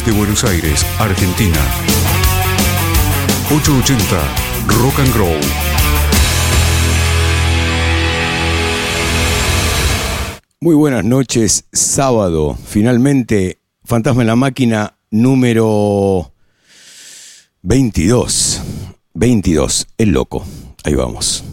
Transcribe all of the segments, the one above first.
Desde Buenos Aires, Argentina. 880 Rock and Grow. Muy buenas noches, sábado, finalmente, Fantasma en la Máquina número 22. 22, el loco. Ahí vamos.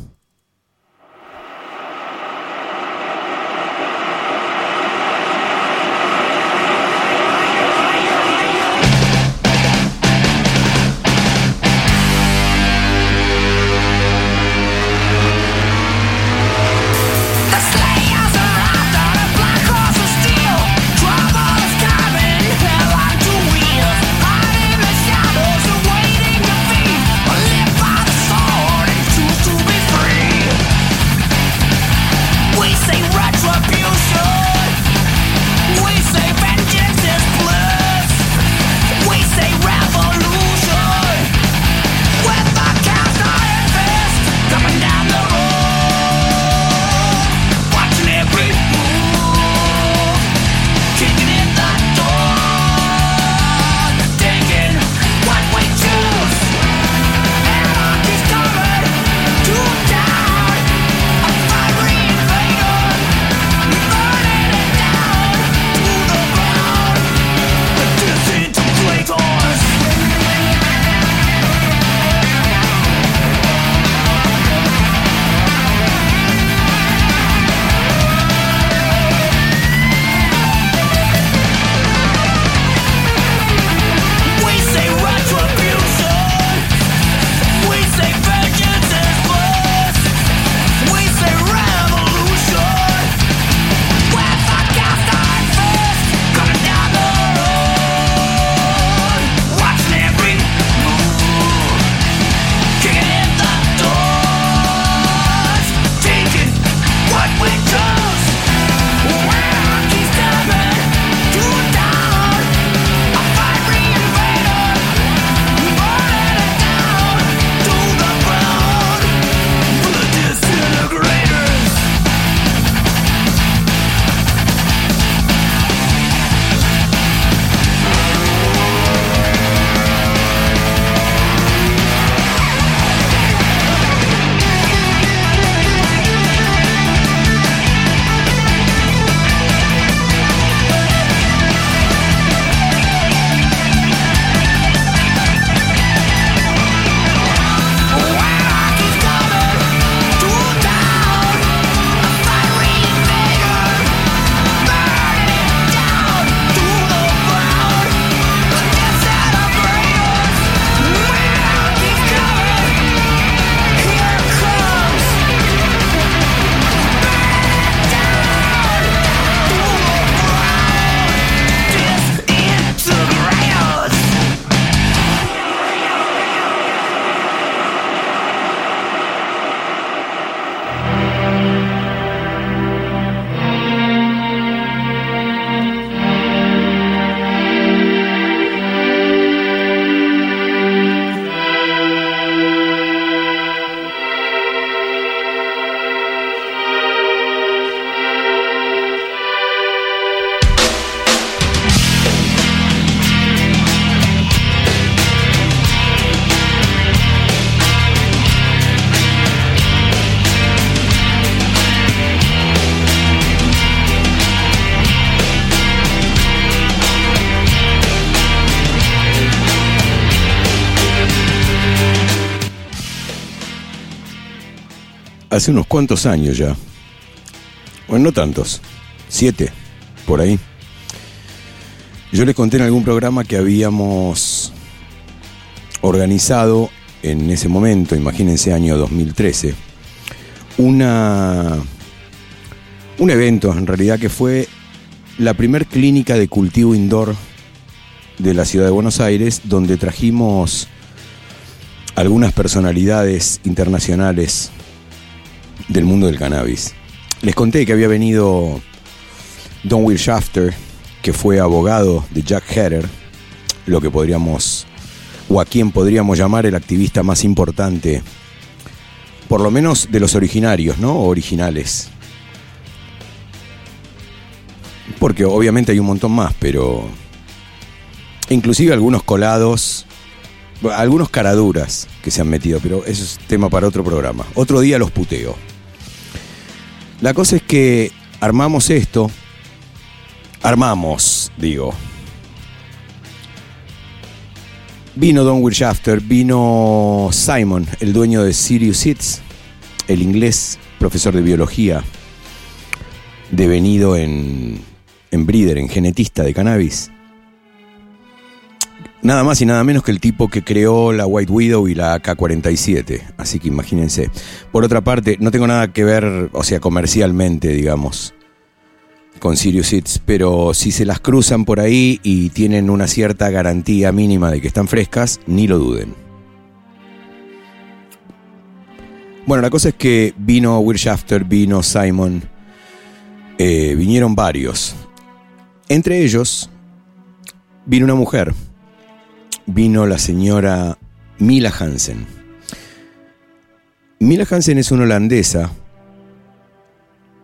Hace unos cuantos años ya. Bueno, no tantos, siete, por ahí. Yo les conté en algún programa que habíamos organizado en ese momento, imagínense año 2013, una, un evento en realidad que fue la primer clínica de cultivo indoor de la ciudad de Buenos Aires, donde trajimos algunas personalidades internacionales del mundo del cannabis. Les conté que había venido Don Will Shafter, que fue abogado de Jack Herer, lo que podríamos, o a quien podríamos llamar el activista más importante, por lo menos de los originarios, ¿no? originales. Porque obviamente hay un montón más, pero Inclusive algunos colados, algunos caraduras que se han metido, pero eso es tema para otro programa. Otro día los puteo. La cosa es que armamos esto, armamos, digo. Vino Don Will vino Simon, el dueño de Sirius Hits, el inglés, profesor de biología, devenido en, en breeder, en genetista de cannabis. Nada más y nada menos que el tipo que creó la White Widow y la AK-47. Así que imagínense. Por otra parte, no tengo nada que ver, o sea, comercialmente, digamos, con Sirius Hits, pero si se las cruzan por ahí y tienen una cierta garantía mínima de que están frescas, ni lo duden. Bueno, la cosa es que vino Will Shafter, vino Simon, eh, vinieron varios. Entre ellos vino una mujer, vino la señora Mila Hansen. Mila Hansen es una holandesa,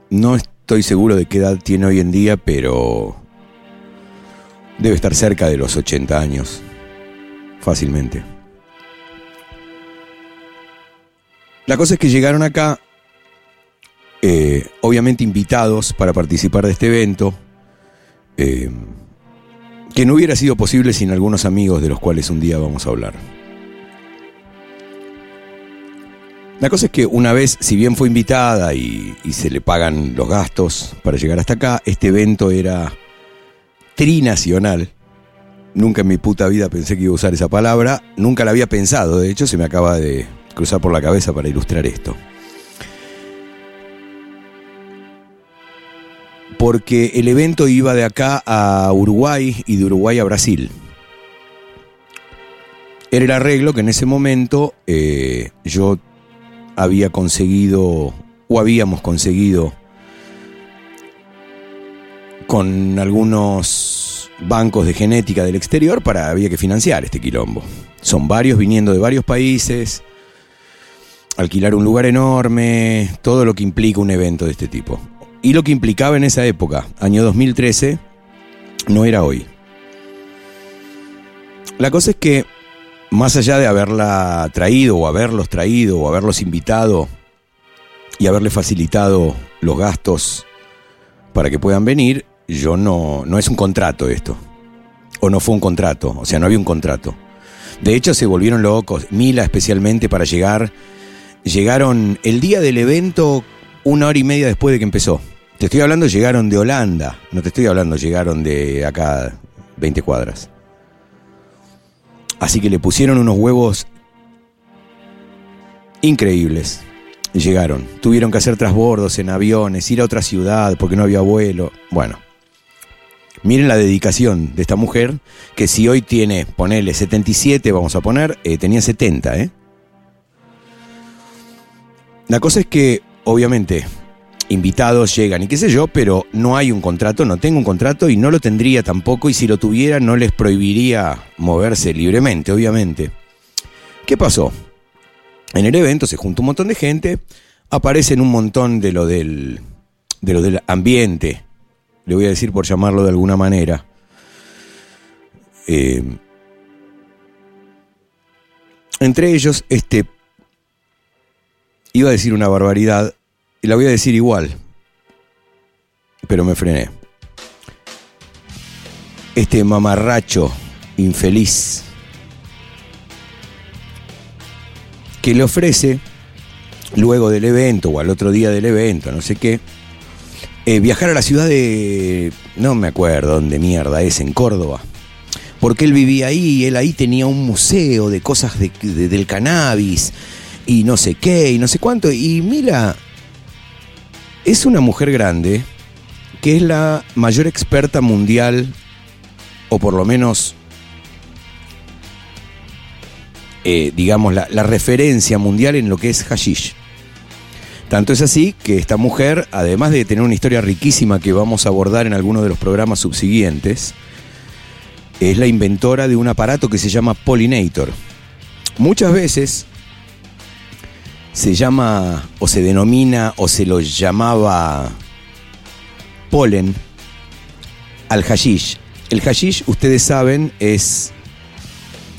no estoy seguro de qué edad tiene hoy en día, pero debe estar cerca de los 80 años, fácilmente. La cosa es que llegaron acá, eh, obviamente invitados para participar de este evento, eh, que no hubiera sido posible sin algunos amigos de los cuales un día vamos a hablar. La cosa es que una vez, si bien fue invitada y, se le pagan los gastos para llegar hasta acá, este evento era trinacional. Nunca en mi puta vida pensé que iba a usar esa palabra, nunca la había pensado, de hecho se me acaba de cruzar por la cabeza para ilustrar esto. Porque el evento iba de acá a Uruguay y de Uruguay a Brasil. Era el arreglo que en ese momento eh, yo había conseguido, o habíamos conseguido, con algunos bancos de genética del exterior para había que financiar este quilombo. Son varios viniendo de varios países, alquilar un lugar enorme, todo lo que implica un evento de este tipo. Y lo que implicaba en esa época, año 2013, no era hoy. La cosa es que, más allá de haberla traído o haberlos traído o haberlos invitado y haberle facilitado los gastos para que puedan venir, yo no, no es un contrato esto. O no fue un contrato, o sea, no había un contrato. De hecho, se volvieron locos, Mila especialmente para llegar. Llegaron el día del evento una hora y media después de que empezó. Te estoy hablando, llegaron de Holanda, no te estoy hablando, llegaron de acá 20 cuadras. Así que le pusieron unos huevos increíbles. Llegaron, tuvieron que hacer trasbordos en aviones, ir a otra ciudad porque no había vuelo. Bueno, miren la dedicación de esta mujer, que si hoy tiene, ponele 77, vamos a poner, eh, tenía 70, ¿eh? La cosa es que, obviamente, invitados llegan y qué sé yo, pero no hay un contrato, no tengo un contrato y no lo tendría tampoco y si lo tuviera no les prohibiría moverse libremente, obviamente. ¿Qué pasó? En el evento se junta un montón de gente, aparecen un montón de lo del, de lo del ambiente, le voy a decir por llamarlo de alguna manera. Eh, entre ellos, este, iba a decir una barbaridad, y la voy a decir igual, pero me frené. Este mamarracho infeliz que le ofrece, luego del evento o al otro día del evento, no sé qué, eh, viajar a la ciudad de... no me acuerdo dónde mierda es, en Córdoba. Porque él vivía ahí y él ahí tenía un museo de cosas de- de- del cannabis y no sé qué y no sé cuánto. Y mira, es una mujer grande que es la mayor experta mundial, o por lo menos, eh, digamos, la, referencia mundial en lo que es hashish. Tanto es así que esta mujer, además de tener una historia riquísima que vamos a abordar en alguno de los programas subsiguientes, es la inventora de un aparato que se llama Pollinator. Muchas veces se llama o se denomina o se lo llamaba polen al hashish. El hashish, ustedes saben, es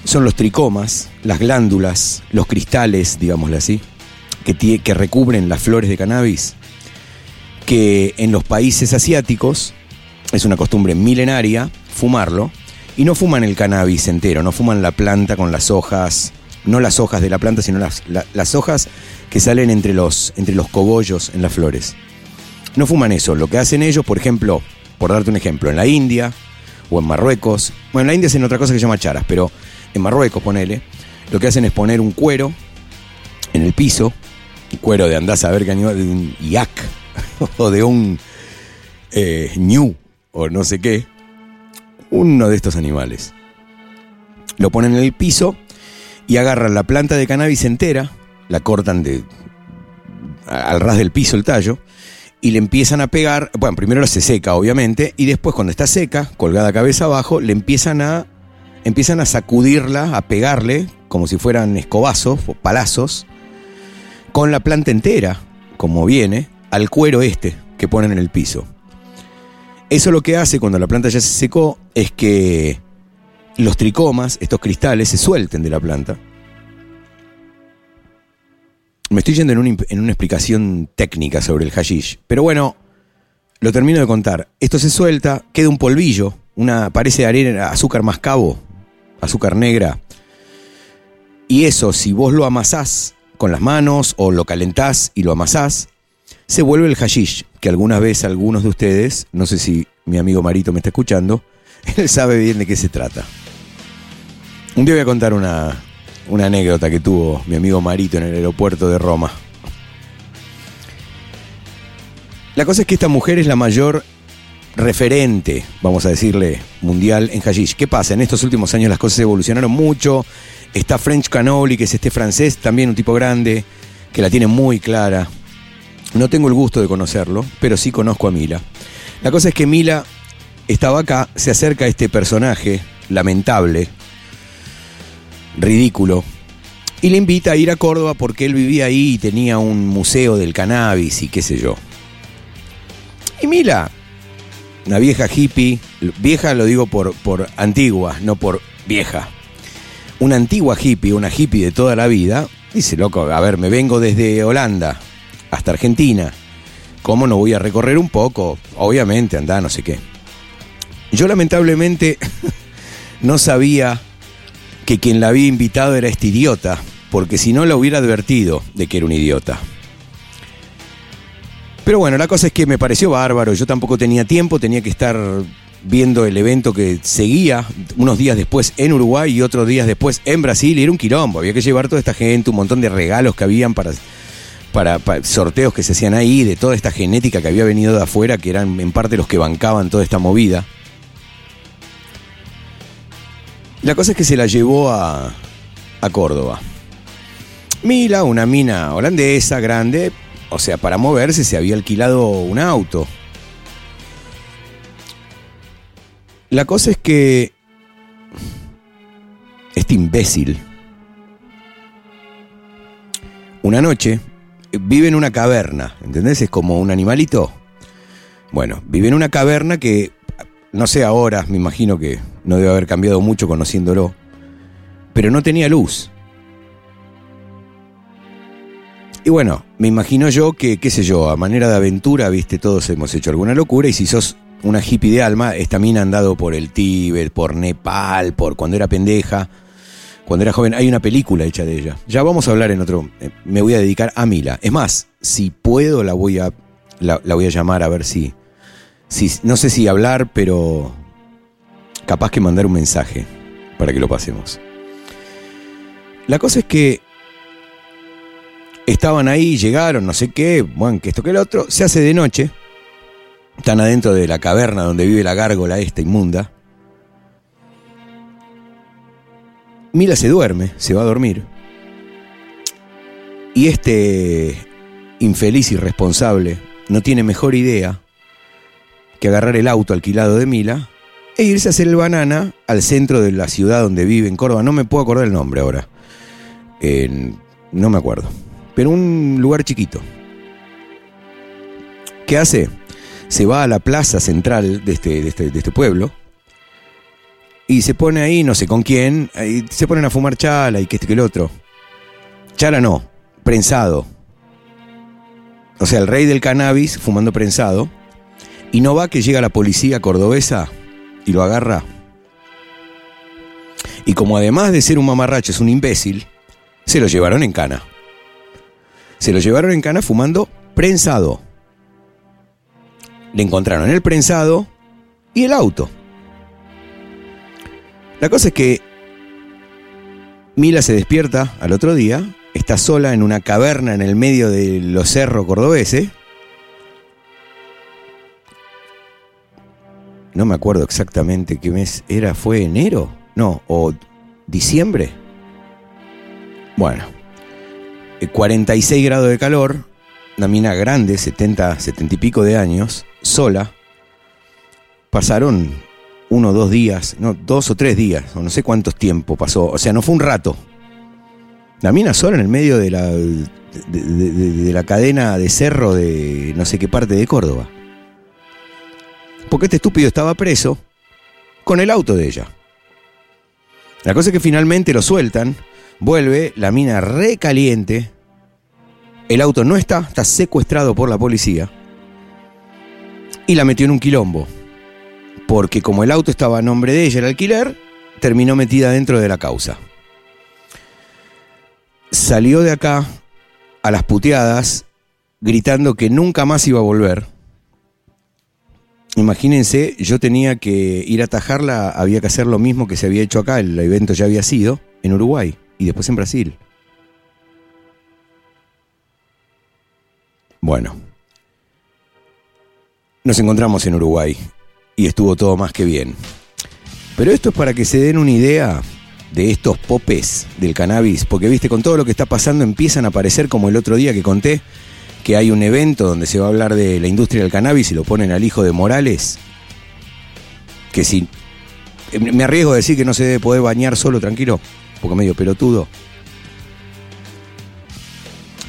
son los tricomas, las glándulas, los cristales, digámoslo así, que, que recubren las flores de cannabis, que en los países asiáticos es una costumbre milenaria fumarlo, y no fuman el cannabis entero, no fuman la planta con las hojas, no las hojas de la planta, sino las, las hojas que salen entre los, entre los cogollos en las flores. No fuman eso, lo que hacen ellos, por ejemplo, por darte un ejemplo, en la India o en Marruecos, bueno, en la India hacen otra cosa que se llama charas, pero en Marruecos, ponele, lo que hacen es poner un cuero en el piso, cuero de andás a ver qué animal, de un yak o de un eh, o no sé qué, uno de estos animales. Lo ponen en el piso y agarran la planta de cannabis entera, la cortan de al ras del piso el tallo y le empiezan a pegar, bueno, primero se seca obviamente y después cuando está seca, colgada cabeza abajo, le empiezan a empiezan a sacudirla, a pegarle, como si fueran escobazos o palazos, con la planta entera, como viene, al cuero este que ponen en el piso. Eso lo que hace cuando la planta ya se secó es que los tricomas, estos cristales, se suelten de la planta. Me estoy yendo en una, explicación técnica sobre el hashish, pero bueno, lo termino de contar. Esto se suelta, queda un polvillo, una parece arena, azúcar mascabo, azúcar negra. Y eso, si vos lo amasás con las manos o lo calentás y lo amasás, se vuelve el hashish, que algunas veces algunos de ustedes, no sé si mi amigo Marito me está escuchando, él sabe bien de qué se trata. Un día voy a contar una, una anécdota que tuvo mi amigo Marito en el aeropuerto de Roma. La cosa es que esta mujer es la mayor referente, vamos a decirle, mundial en hashish. ¿Qué pasa? En estos últimos años las cosas evolucionaron mucho. Está French Canoli, que es este francés, también un tipo grande, que la tiene muy clara. No tengo el gusto de conocerlo, pero sí conozco a Mila. La cosa es que Mila estaba acá, se acerca a este personaje lamentable, ridículo, y le invita a ir a Córdoba porque él vivía ahí y tenía un museo del cannabis y qué sé yo. Y Mila una vieja hippie, vieja lo digo por, por antigua, no por vieja. Una antigua hippie, una hippie de toda la vida, dice, loco, a ver, me vengo desde Holanda hasta Argentina. ¿Cómo no voy a recorrer un poco? Obviamente, anda, no sé qué. Yo lamentablemente no sabía que quien la había invitado era este idiota, porque si no la hubiera advertido de que era un idiota. Pero bueno, la cosa es que me pareció bárbaro, yo tampoco tenía tiempo, tenía que estar viendo el evento que seguía unos días después en Uruguay y otros días después en Brasil y era un quilombo, había que llevar toda esta gente, un montón de regalos que habían para, para, sorteos que se hacían ahí, de toda esta genética que había venido de afuera, que eran en parte los que bancaban toda esta movida. La cosa es que se la llevó a, a Córdoba. Mila, una mina holandesa grande, o sea, para moverse se había alquilado un auto. La cosa es que este imbécil, una noche, vive en una caverna, ¿entendés? Es como un animalito. Bueno, vive en una caverna que, no sé ahora, me imagino que no debe haber cambiado mucho conociéndolo, pero no tenía luz. Y bueno, me imagino yo que, qué sé yo, a manera de aventura, viste, todos hemos hecho alguna locura y si sos una hippie de alma, esta mina andado por el Tíbet, por Nepal, por cuando era pendeja, cuando era joven. Hay una película hecha de ella. Ya vamos a hablar en otro. Eh, me voy a dedicar a Mila. Es más, si puedo, la voy a, la, voy a llamar a ver si, si. No sé si hablar, pero capaz que mandar un mensaje para que lo pasemos. La cosa es que estaban ahí, llegaron, no sé qué, bueno, que esto que el otro, se hace de noche, están adentro de la caverna donde vive la gárgola esta inmunda. Mila se duerme, se va a dormir. Y este infeliz irresponsable no tiene mejor idea que agarrar el auto alquilado de Mila e irse a hacer el banana al centro de la ciudad donde vive, en Córdoba. No me puedo acordar el nombre ahora. no me acuerdo pero un lugar chiquito. ¿Qué hace? Se va a la plaza central de este, de este, este pueblo, Y se pone ahí, no sé con quién, se ponen a fumar chala y que este que el otro. Chala no, prensado. O sea, el rey del cannabis fumando prensado. Y no va que llega la policía cordobesa y lo agarra. Y como además de ser un mamarracho es un imbécil, se lo llevaron en cana. Se lo llevaron en cana fumando prensado. Le encontraron el prensado y el auto. La cosa es que Mila se despierta al otro día, está sola en una caverna en el medio de los cerros cordobeses. No me acuerdo exactamente qué mes era, ¿fue enero? No, o diciembre. Bueno, 46 eh, grados de calor, una mina grande, 70, 70 y pico de años, sola. Pasaron uno o dos días, no, dos o tres días, o no sé cuántos tiempo pasó. O sea, no fue un rato. La mina sola en el medio de la, de, de la cadena de cerro de no sé qué parte de Córdoba. Porque este estúpido estaba preso con el auto de ella. La cosa es que finalmente lo sueltan, vuelve, la mina recaliente, el auto no está, está secuestrado por la policía y la metió en un quilombo. Porque como el auto estaba a nombre de ella, el alquiler, terminó metida dentro de la causa. Salió de acá a las puteadas gritando que nunca más iba a volver. Imagínense, yo tenía que ir a atajarla, había que hacer lo mismo que se había hecho acá, el evento ya había sido, en Uruguay y después en Brasil. Bueno, nos encontramos en Uruguay y estuvo todo más que bien. Pero esto es para que se den una idea de estos popes del cannabis, porque viste, con todo lo que está pasando empiezan a aparecer como el otro día que conté, que hay un evento donde se va a hablar de la industria del cannabis y lo ponen al hijo de Morales, que si me arriesgo a decir que no se debe poder bañar solo tranquilo, porque medio pelotudo,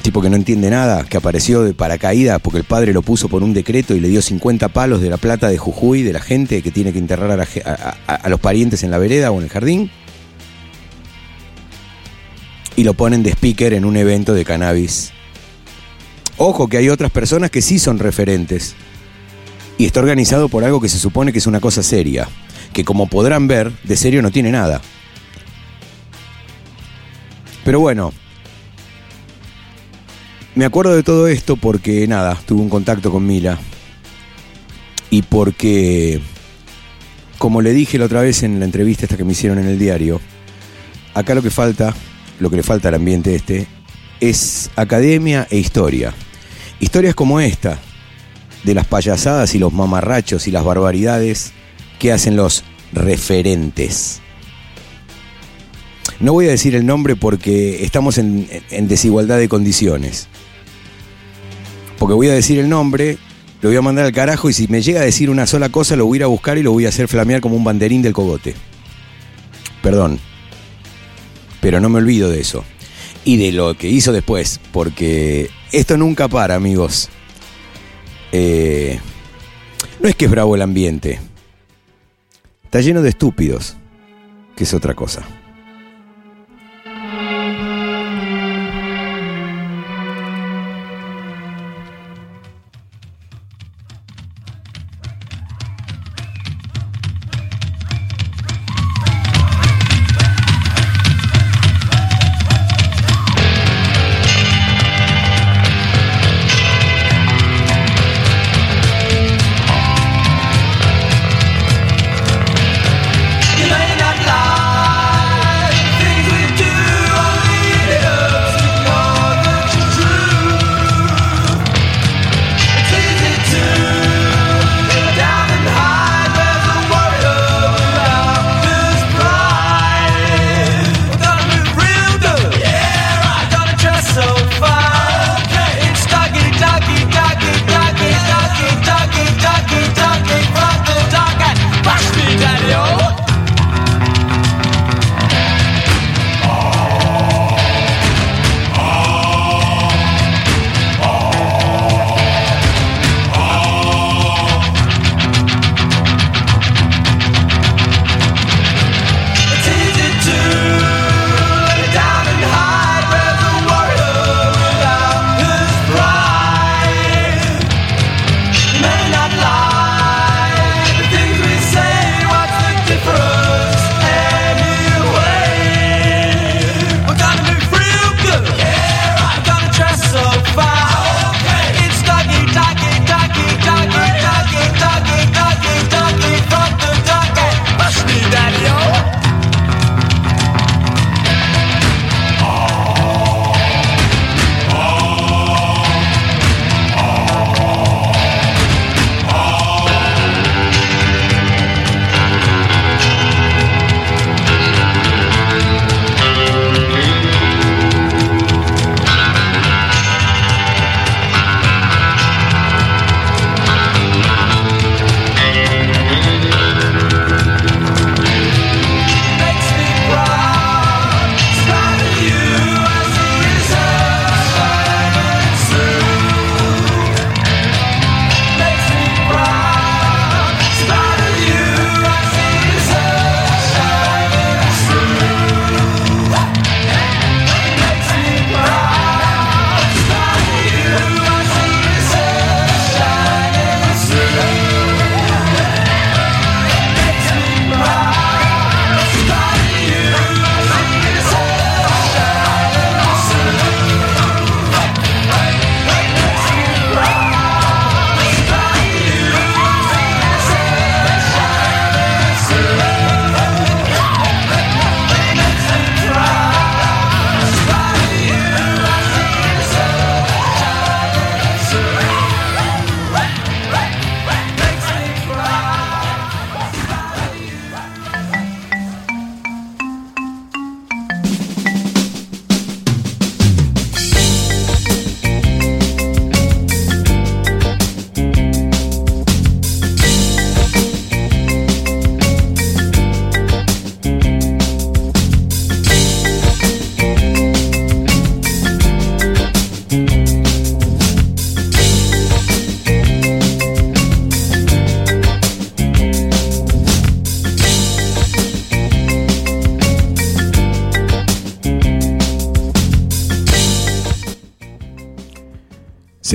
tipo que no entiende nada, que apareció de paracaídas porque el padre lo puso por un decreto y le dio 50 palos de la plata de Jujuy de la gente que tiene que enterrar a, los parientes en la vereda o en el jardín. Y lo ponen de speaker en un evento de cannabis. Ojo que hay otras personas que sí son referentes. Y está organizado por algo que se supone que es una cosa seria. Que como podrán ver, de serio no tiene nada. Pero bueno, me acuerdo de todo esto porque, nada, tuve un contacto con Mila. Y porque, como le dije la otra vez en la entrevista esta que me hicieron en el diario, acá lo que falta, lo que le falta al ambiente este, es academia e historia. Historias como esta, de las payasadas y los mamarrachos y las barbaridades que hacen los referentes. No voy a decir el nombre porque estamos en, en desigualdad de condiciones porque voy a decir el nombre, lo voy a mandar al carajo y si me llega a decir una sola cosa lo voy a ir a buscar y lo voy a hacer flamear como un banderín del cogote. Perdón. Pero no me olvido de eso. Y de lo que hizo después, porque esto nunca para, amigos. Eh, no es que es bravo el ambiente. Está lleno de estúpidos, que es otra cosa.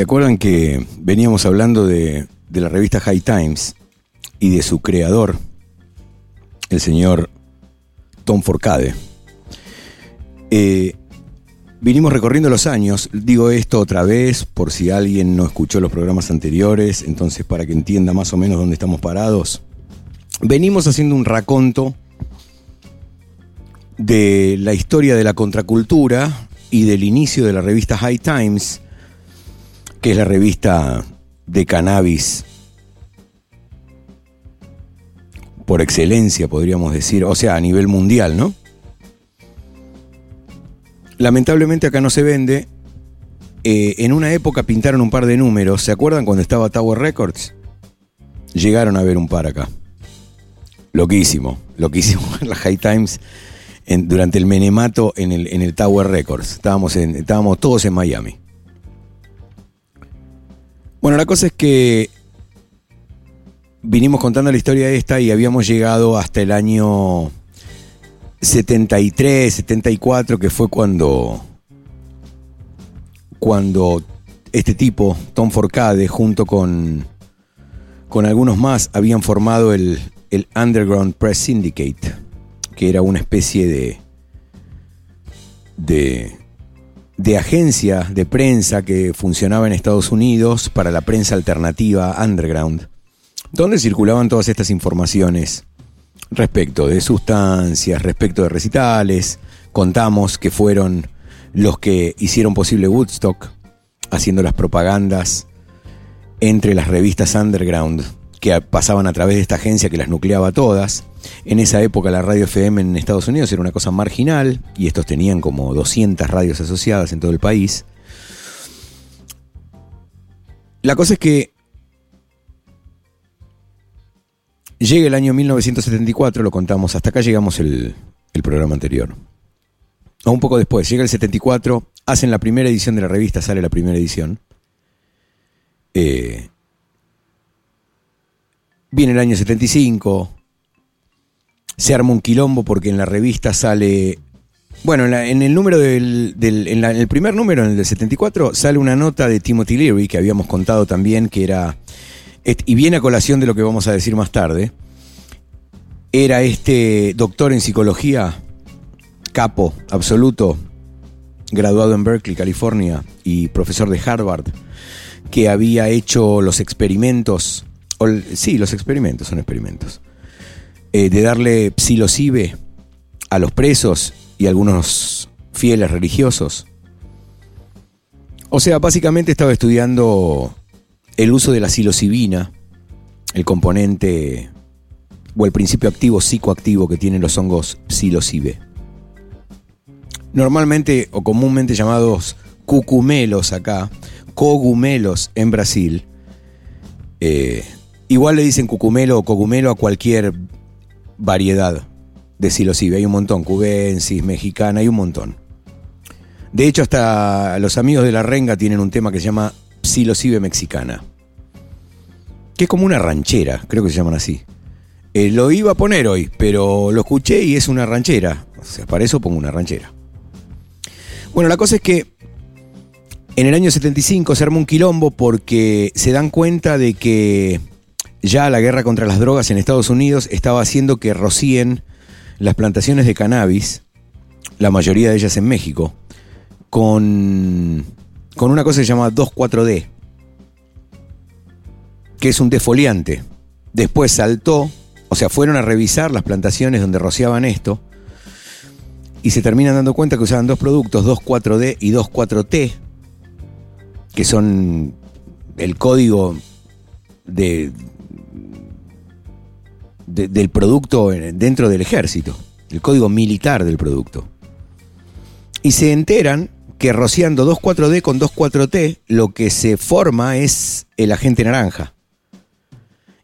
¿Se acuerdan que veníamos hablando de, la revista High Times y de su creador, el señor Tom Forcade? Eh, vinimos recorriendo los años, digo esto otra vez por si alguien no escuchó los programas anteriores, entonces para que entienda más o menos dónde estamos parados. Venimos haciendo un raconto de la historia de la contracultura y del inicio de la revista High Times, que es la revista de cannabis por excelencia, podríamos decir, o sea, a nivel mundial, ¿no? Lamentablemente acá no se vende. Eh, en una época pintaron un par de números. ¿Se acuerdan cuando estaba Tower Records? Llegaron a ver un par acá. Loquísimo, loquísimo. La High Times durante el menemato en el, en el Tower Records. Estábamos, en, estábamos todos en Miami. Bueno, la cosa es que vinimos contando la historia esta y habíamos llegado hasta el año 73, 74, que fue cuando, cuando este tipo, Tom Forcade, junto con, con algunos más, habían formado el, el Underground Press Syndicate, que era una especie de, de, de agencia de prensa que funcionaba en Estados Unidos para la prensa alternativa underground, donde circulaban todas estas informaciones respecto de sustancias, respecto de recitales. Contamos que fueron los que hicieron posible Woodstock, haciendo las propagandas entre las revistas underground que pasaban a través de esta agencia que las nucleaba todas. En esa época la radio FM en Estados Unidos era una cosa marginal y estos tenían como 200 radios asociadas en todo el país. La cosa es que Llega el año 1974, lo contamos, hasta acá llegamos el, programa anterior. O un poco después, llega el 74, hacen la primera edición de la revista, sale la primera edición. Eh, viene el año 75, se arma un quilombo porque en la revista sale. Bueno, en, el número del. en, el primer número, en el del 74, sale una nota de Timothy Leary, que habíamos contado también, que era y viene a colación de lo que vamos a decir más tarde, era este doctor en psicología, capo, absoluto, graduado en Berkeley, California, y profesor de Harvard, que había hecho los experimentos, sí, los experimentos son experimentos, eh, de darle psilocibe a los presos y a algunos fieles religiosos. O sea, básicamente estaba estudiando el uso de la psilocibina, el componente o el principio activo psicoactivo que tienen los hongos psilocibe. Normalmente o comúnmente llamados cucumelos acá, cogumelos en Brasil. Eh, igual le dicen cucumelo o cogumelo a cualquier variedad de psilocibe. Hay un montón, cubensis, mexicana, hay un montón. De hecho, hasta los amigos de la renga tienen un tema que se llama psilocibe mexicana. Que es como una ranchera, creo que se llaman así. Eh, lo iba a poner hoy, pero lo escuché y es una ranchera. O sea, para eso pongo una ranchera. Bueno, la cosa es que en el año 75 se arma un quilombo porque se dan cuenta de que ya la guerra contra las drogas en Estados Unidos estaba haciendo que rocíen las plantaciones de cannabis, la mayoría de ellas en México, con con una cosa que se llama 2,4-D, que es un defoliante. Después saltó, o sea, fueron a revisar las plantaciones donde rociaban esto y se terminan dando cuenta que usaban dos productos, 2,4-D y 2,4-T, que son el código de, del producto dentro del ejército, el código militar del producto. Y se enteran que rociando 2,4-D con 2,4-T, lo que se forma es el agente naranja.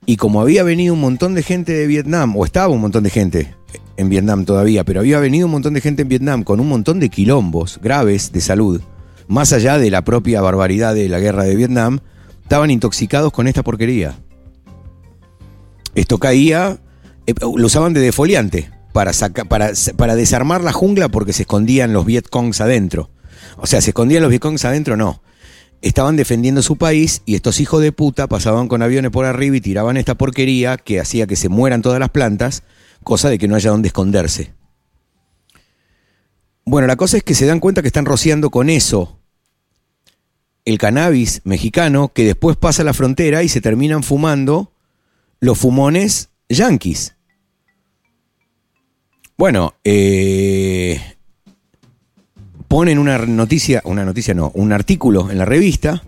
Y como había venido un montón de gente de Vietnam, o estaba un montón de gente en Vietnam todavía, pero había venido un montón de gente en Vietnam con un montón de quilombos graves de salud, más allá de la propia barbaridad de la guerra de Vietnam, estaban intoxicados con esta porquería. Esto caía, eh, lo usaban de defoliante para, para, desarmar la jungla porque se escondían los Vietcongs adentro. O sea, ¿se escondían los Vietcongs adentro? No. estaban defendiendo su país y estos hijos de puta pasaban con aviones por arriba y tiraban esta porquería que hacía que se mueran todas las plantas, cosa de que no haya donde esconderse. Bueno, la cosa es que se dan cuenta que están rociando con eso el cannabis mexicano que después pasa la frontera y se terminan fumando los fumones yanquis. Bueno, eh, ponen una noticia, una noticia no, un artículo en la revista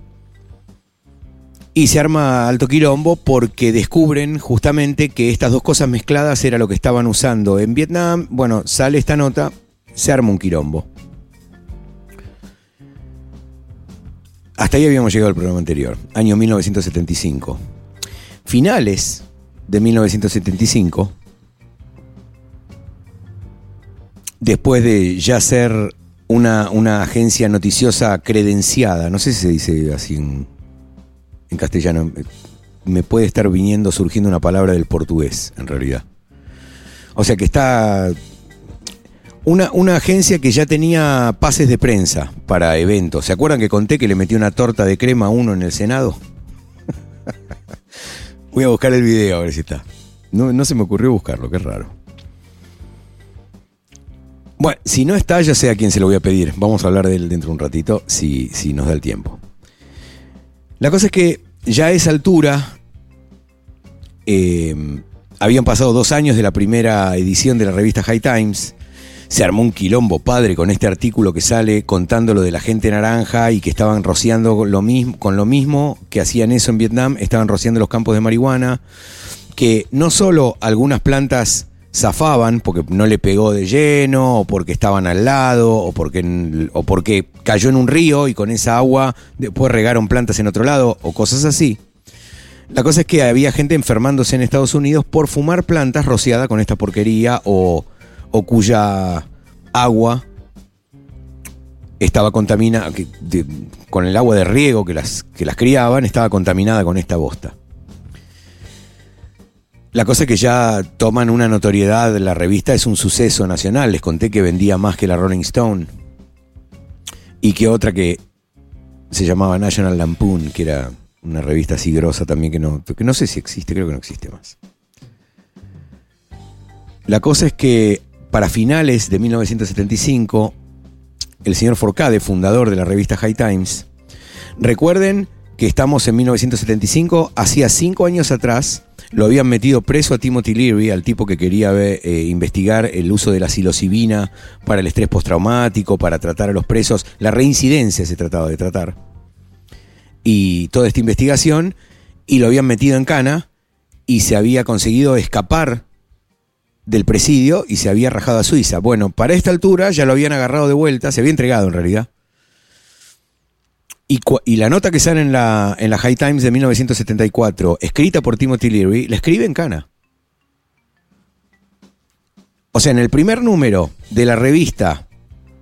y se arma alto quilombo porque descubren justamente que estas dos cosas mezcladas era lo que estaban usando en Vietnam. Bueno, sale esta nota, se arma un quilombo. Hasta ahí habíamos llegado al programa anterior, año 1975. Finales de 1975, después de ya ser una, una agencia noticiosa credenciada, no sé si se dice así en, en castellano, me puede estar viniendo, surgiendo una palabra del portugués, en realidad. O sea que está una, una, agencia que ya tenía pases de prensa para eventos. ¿Se acuerdan que conté que le metí una torta de crema a uno en el Senado? Voy a buscar el video a ver si está. No, no se me ocurrió buscarlo, qué raro. Bueno, si no está, ya sé a quién se lo voy a pedir. Vamos a hablar de él dentro de un ratito, si, si nos da el tiempo. La cosa es que ya a esa altura eh, habían pasado dos años de la primera edición de la revista High Times. Se armó un quilombo padre con este artículo que sale contando lo de la gente naranja y que estaban rociando lo mismo, con lo mismo que hacían eso en Vietnam, estaban rociando los campos de marihuana, que no solo algunas plantas zafaban porque no le pegó de lleno, o porque estaban al lado, o porque, o porque cayó en un río y con esa agua después regaron plantas en otro lado, o cosas así. La cosa es que había gente enfermándose en Estados Unidos por fumar plantas rociadas con esta porquería o, o cuya agua estaba contaminada, con el agua de riego que las, que las criaban, estaba contaminada con esta bosta. La cosa es que ya toman una notoriedad, la revista es un suceso nacional, les conté que vendía más que la Rolling Stone y que otra que se llamaba National Lampoon, que era una revista así grosa también que no, que no sé si existe, creo que no existe más. La cosa es que para finales de 1975, el señor Forcade, fundador de la revista High Times, recuerden que estamos en 1975, hacía cinco años atrás, lo habían metido preso a Timothy Leary, al tipo que quería eh, investigar el uso de la psilocibina para el estrés postraumático, para tratar a los presos. La reincidencia se trataba de tratar. Y toda esta investigación, y lo habían metido en cana, y se había conseguido escapar del presidio y se había rajado a Suiza. Bueno, para esta altura ya lo habían agarrado de vuelta, se había entregado en realidad y, la nota que sale en la, en la High Times de 1974, escrita por Timothy Leary, la escribe en cana. O sea, en el primer número de la revista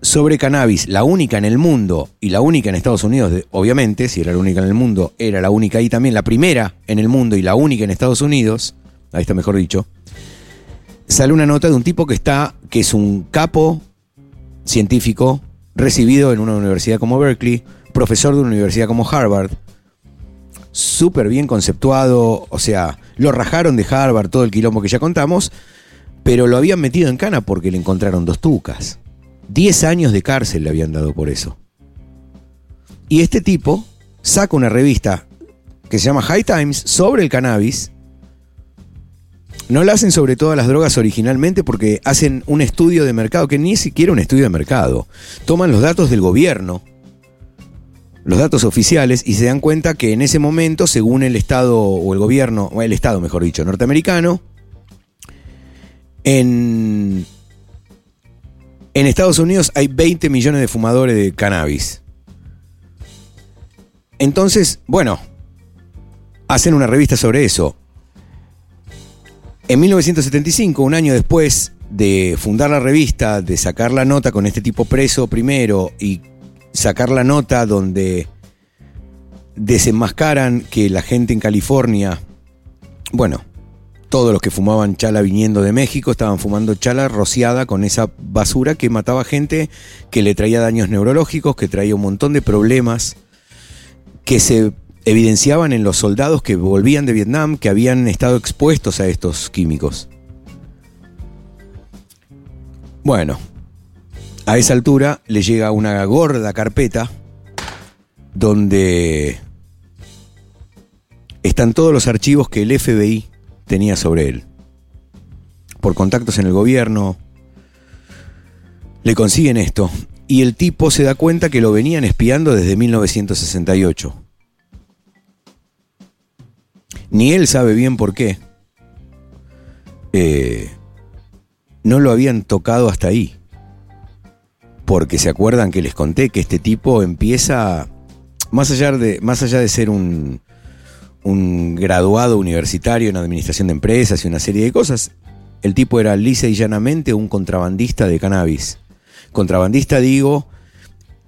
sobre cannabis, la única en el mundo y la única en Estados Unidos, obviamente, si era la única en el mundo, era la única ahí también, la primera en el mundo y la única en Estados Unidos, ahí está mejor dicho, sale una nota de un tipo que está, que es un capo científico recibido en una universidad como Berkeley, profesor de una universidad como Harvard, súper bien conceptuado, o sea, lo rajaron de Harvard, todo el quilombo que ya contamos, pero lo habían metido en cana porque le encontraron dos tucas. Diez años de cárcel le habían dado por eso. Y este tipo saca una revista que se llama High Times sobre el cannabis. No la hacen sobre todas las drogas originalmente porque hacen un estudio de mercado, que ni siquiera un estudio de mercado. Toman los datos del gobierno, los datos oficiales y se dan cuenta que en ese momento, según el Estado o el gobierno, o el Estado mejor dicho, norteamericano, en, en Estados Unidos hay 20 millones de fumadores de cannabis. Entonces, bueno, hacen una revista sobre eso. En 1975, un año después de fundar la revista, de sacar la nota con este tipo preso primero y sacar la nota donde desenmascaran que la gente en California, bueno, todos los que fumaban chala viniendo de México estaban fumando chala rociada con esa basura que mataba gente, que le traía daños neurológicos, que traía un montón de problemas que se evidenciaban en los soldados que volvían de Vietnam, que habían estado expuestos a estos químicos. Bueno, a esa altura le llega una gorda carpeta donde están todos los archivos que el FBI tenía sobre él. Por contactos en el gobierno, le consiguen esto y el tipo se da cuenta que lo venían espiando desde 1968. Ni él sabe bien por qué. Eh, no lo habían tocado hasta ahí. Porque se acuerdan que les conté que este tipo empieza, más allá de, más allá de ser un, un graduado universitario en administración de empresas y una serie de cosas, el tipo era lisa y llanamente un contrabandista de cannabis. Contrabandista digo,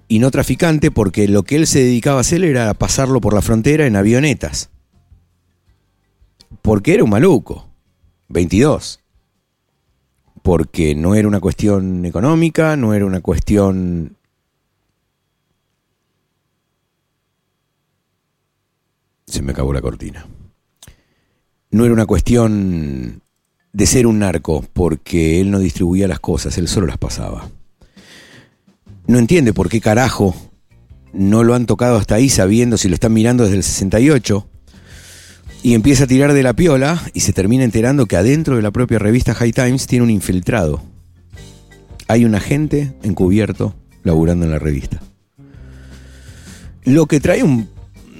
y no traficante porque lo que él se dedicaba a hacer era pasarlo por la frontera en avionetas. Porque era un maluco. 22. Porque no era una cuestión económica, no era una cuestión Se me acabó la cortina. No era una cuestión de ser un narco, porque él no distribuía las cosas, él solo las pasaba. No entiende por qué carajo no lo han tocado hasta ahí sabiendo si lo están mirando desde el 68. Y empieza a tirar de la piola y se termina enterando que adentro de la propia revista High Times tiene un infiltrado. Hay un agente encubierto laburando en la revista. Lo que trae un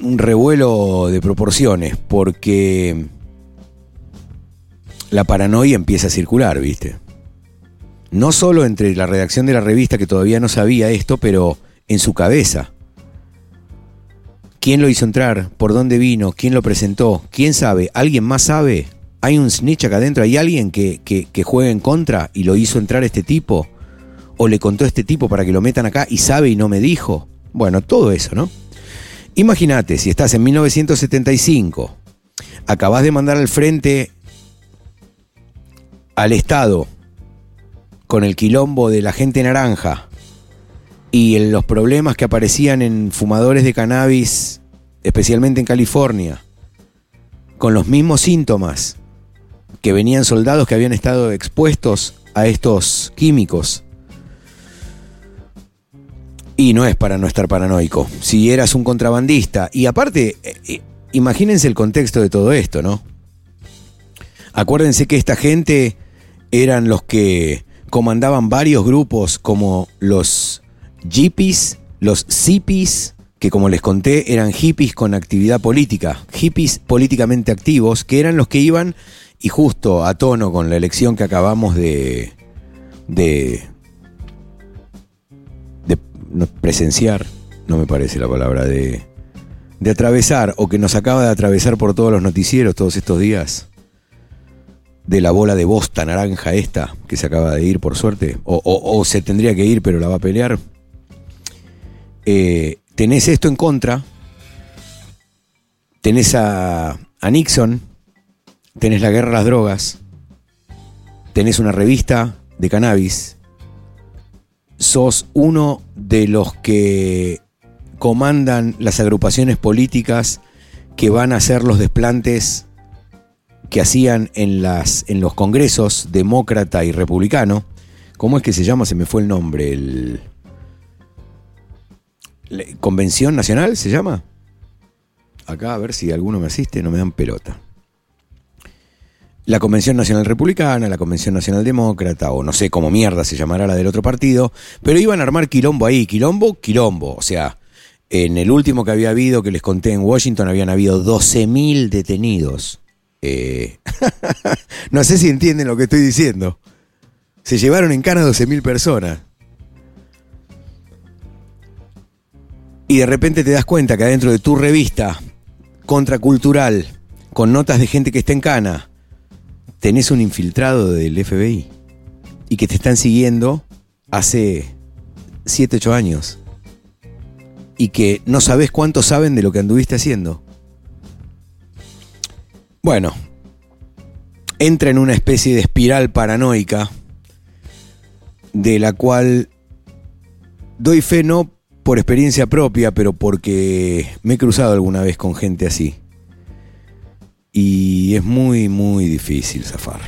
un revuelo de proporciones, porque la paranoia empieza a circular, ¿viste? No solo entre la redacción de la revista que todavía no sabía esto, pero en su cabeza. ¿Quién lo hizo entrar? ¿Por dónde vino? ¿Quién lo presentó? ¿Quién sabe? ¿Alguien más sabe? ¿Hay un snitch acá adentro? ¿Hay alguien que, que, que juega en contra y lo hizo entrar este tipo? ¿O le contó este tipo para que lo metan acá y sabe y no me dijo? Bueno, todo eso, ¿no? Imagínate, si estás en 1975, acabas de mandar al frente al Estado con el quilombo de la gente naranja y los problemas que aparecían en fumadores de cannabis, especialmente en California, con los mismos síntomas que venían soldados que habían estado expuestos a estos químicos y no es para no estar paranoico. Si eras un contrabandista, y aparte, eh, eh, imagínense el contexto de todo esto, ¿no? Acuérdense que esta gente eran los que comandaban varios grupos como los Jeepies, los Zippies, que como les conté eran hippies con actividad política, hippies políticamente activos, que eran los que iban, y justo a tono con la elección que acabamos de, de, no, presenciar, no me parece la palabra, de, de atravesar o que nos acaba de atravesar por todos los noticieros todos estos días, de la bola de bosta naranja esta, que se acaba de ir por suerte, o, se tendría que ir pero la va a pelear, eh, tenés esto en contra, tenés a, Nixon, tenés la guerra a las drogas, tenés una revista de cannabis, sos uno de los que comandan las agrupaciones políticas que van a hacer los desplantes que hacían en, las, en los congresos demócrata y republicano. ¿Cómo es que se llama? Se me fue el nombre. El, ¿Convención Nacional se llama? Acá a ver si alguno me asiste, no me dan pelota la Convención Nacional Republicana, la Convención Nacional Demócrata, o no sé cómo mierda se llamará la del otro partido, pero iban a armar quilombo ahí, quilombo, quilombo. O sea, en el último que había habido, que les conté en Washington, habían habido 12.000 detenidos. Eh, no sé si entienden lo que estoy diciendo. Se llevaron en cana 12.000 personas. Y de repente te das cuenta que adentro de tu revista contracultural, con notas de gente que está en cana, tenés un infiltrado del FBI y que te están siguiendo hace 7, 8 años y que no sabes cuánto saben de lo que anduviste haciendo. Bueno, entra en una especie de espiral paranoica de la cual doy fe no por experiencia propia, pero porque me he cruzado alguna vez con gente así. Y es muy, muy difícil zafar.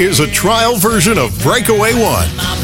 Is a trial version of Breakaway One.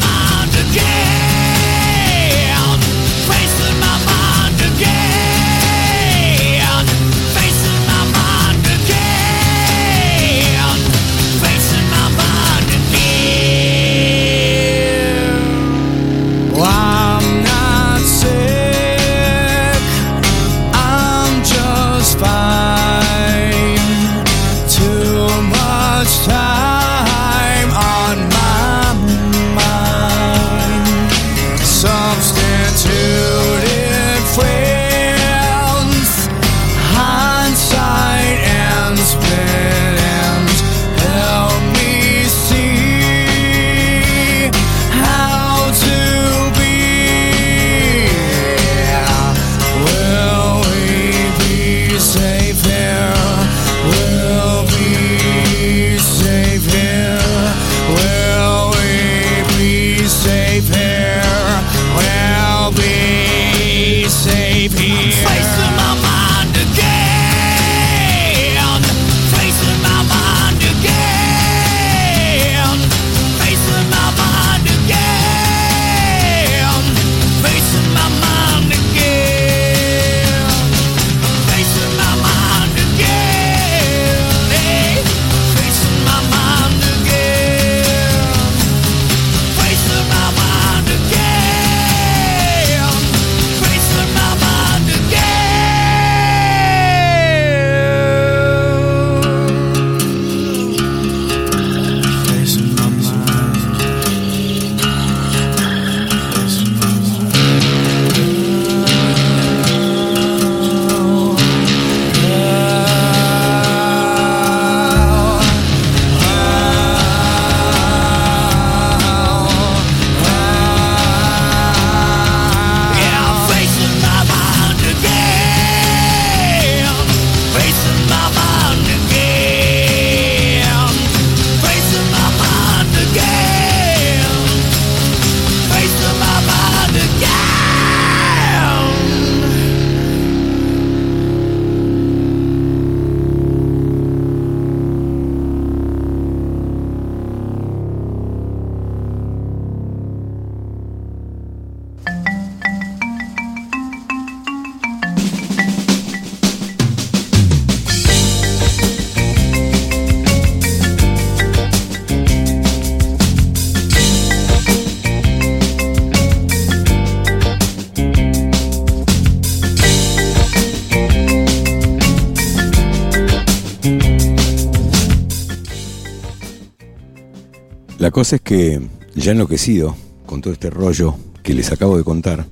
Cosa es que ya enloquecido con todo este rollo que les acabo de contar,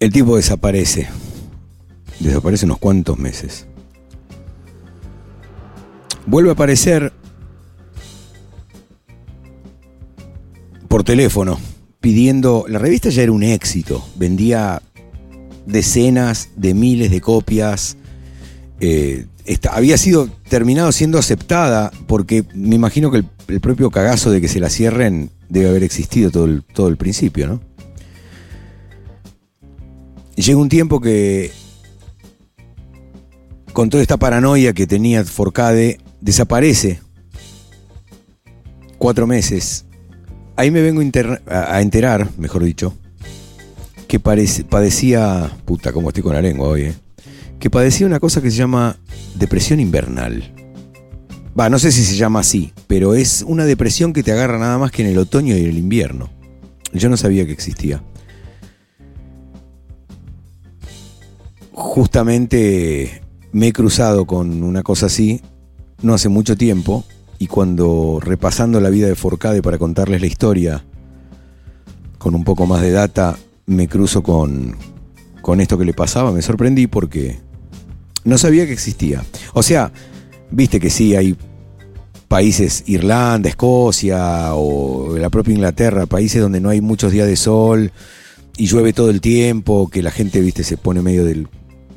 el tipo desaparece. Desaparece unos cuantos meses. Vuelve a aparecer por teléfono pidiendo, la revista ya era un éxito, vendía decenas de miles de copias, eh, había sido terminado siendo aceptada porque me imagino que el, el propio cagazo de que se la cierren debe haber existido todo el, todo el principio, ¿no? Llega un tiempo que con toda esta paranoia que tenía Forcade, desaparece. Cuatro meses. Ahí me vengo a enterar, mejor dicho, que padecía. Puta, como estoy con la lengua hoy, eh. Que padecía una cosa que se llama depresión invernal. Va, no sé si se llama así, pero es una depresión que te agarra nada más que en el otoño y en el invierno. Yo no sabía que existía. Justamente me he cruzado con una cosa así no hace mucho tiempo y cuando repasando la vida de Forcade para contarles la historia con un poco más de data, me cruzo con, con esto que le pasaba, me sorprendí porque no sabía que existía. O sea, viste que sí, hay países, Irlanda, Escocia o la propia Inglaterra, países donde no hay muchos días de sol y llueve todo el tiempo, que la gente, viste, se pone medio del,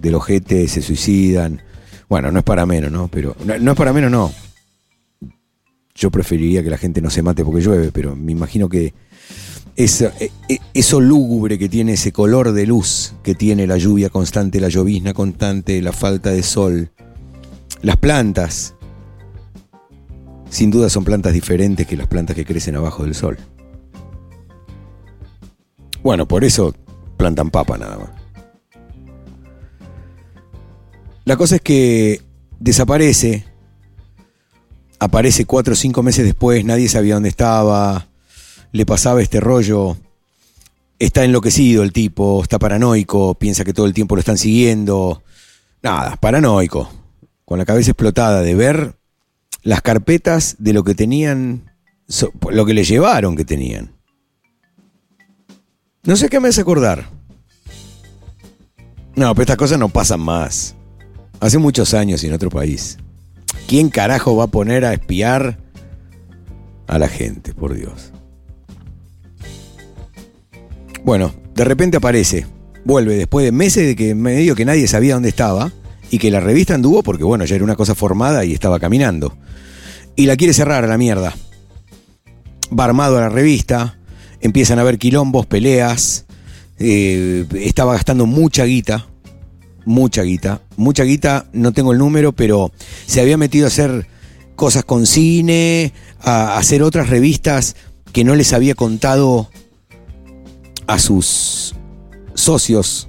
del ojete, se suicidan. Bueno, no es para menos, ¿no? Pero no, no es para menos, no. Yo preferiría que la gente no se mate porque llueve, pero me imagino que eso, eh, eh, eso lúgubre que tiene, ese color de luz que tiene la lluvia constante, la llovizna constante, la falta de sol, las plantas, sin duda son plantas diferentes que las plantas que crecen abajo del sol. Bueno, por eso plantan papa nada más. La cosa es que desaparece, aparece cuatro o cinco meses después, nadie sabía dónde estaba, le pasaba este rollo, está enloquecido el tipo, está paranoico, piensa que todo el tiempo lo están siguiendo, nada, paranoico, con la cabeza explotada de ver las carpetas de lo que tenían, lo que le llevaron que tenían. No sé qué me hace acordar. No, pero estas cosas no pasan más. Hace muchos años y en otro país. ¿Quién carajo va a poner a espiar a la gente, por Dios? Bueno, de repente aparece, vuelve después de meses de que medio que nadie sabía dónde estaba y que la revista anduvo porque bueno, ya era una cosa formada y estaba caminando. Y la quiere cerrar a la mierda. Va armado a la revista, empiezan a haber quilombos, peleas, eh, estaba gastando mucha guita, mucha guita, mucha guita, no tengo el número, pero se había metido a hacer cosas con cine, a hacer otras revistas que no les había contado a sus socios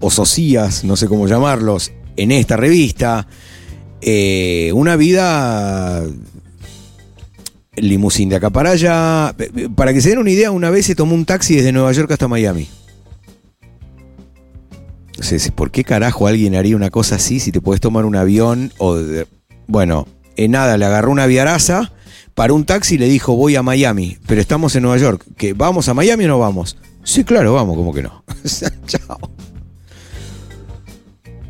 o socias, no sé cómo llamarlos, en esta revista. Eh, una vida limusín de acá para allá. Para que se den una idea, una vez se tomó un taxi desde Nueva York hasta Miami. Si- ¿por qué carajo alguien haría una cosa así si te puedes tomar un avión o... bueno, en nada, le agarró una viaraza, paró un taxi y le dijo voy a Miami, pero estamos en Nueva York. ¿Que ¿Vamos a Miami o no vamos? Sí, claro, vamos, como que no. Chao.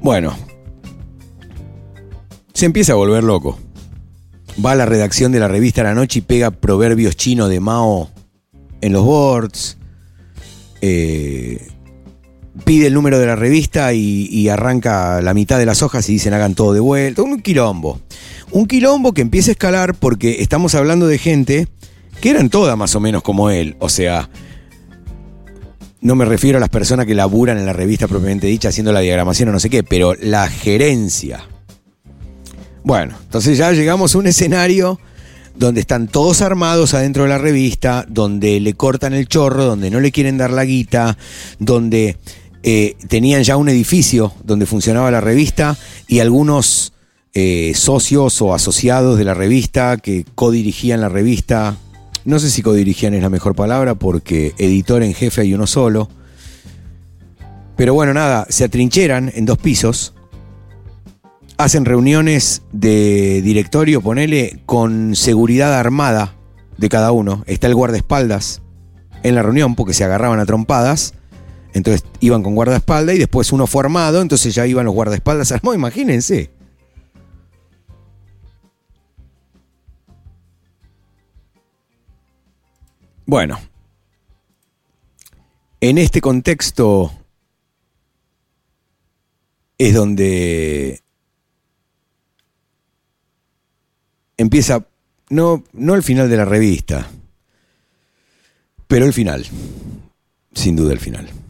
Bueno. Se empieza a volver loco. Va a la redacción de la revista la noche y pega proverbios chinos de Mao en los boards. Eh, pide el número de la revista y, y arranca la mitad de las hojas y dicen hagan todo de vuelta. Un quilombo. Un quilombo que empieza a escalar porque estamos hablando de gente que eran todas más o menos como él. O sea, no me refiero a las personas que laburan en la revista propiamente dicha haciendo la diagramación o no sé qué, pero la gerencia. Bueno, entonces ya llegamos a un escenario donde están todos armados adentro de la revista, donde le cortan el chorro, donde no le quieren dar la guita, donde eh, tenían ya un edificio donde funcionaba la revista y algunos eh, socios o asociados de la revista que codirigían la revista. No sé si codirigían es la mejor palabra porque editor en jefe hay uno solo. Pero bueno, nada, se atrincheran en dos pisos hacen reuniones de directorio, ponele, con seguridad armada de cada uno. Está el guardaespaldas en la reunión porque se agarraban a trompadas. Entonces iban con guardaespaldas y después uno fue armado, entonces ya iban los guardaespaldas armados, imagínense. Bueno, en este contexto es donde empieza, no, no el final de la revista, pero el final, sin duda el final.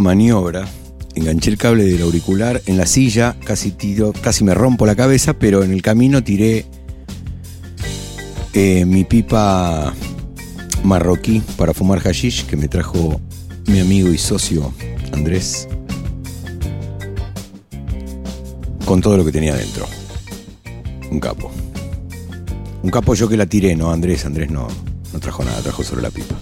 Maniobra, enganché el cable del auricular en la silla, casi, tiro, casi me rompo la cabeza, pero en el camino tiré eh, mi pipa marroquí para fumar hashish que me trajo mi amigo y socio Andrés con todo lo que tenía dentro. Un capo. Un capo yo que la tiré, no Andrés, Andrés no, no trajo nada, trajo solo la pipa.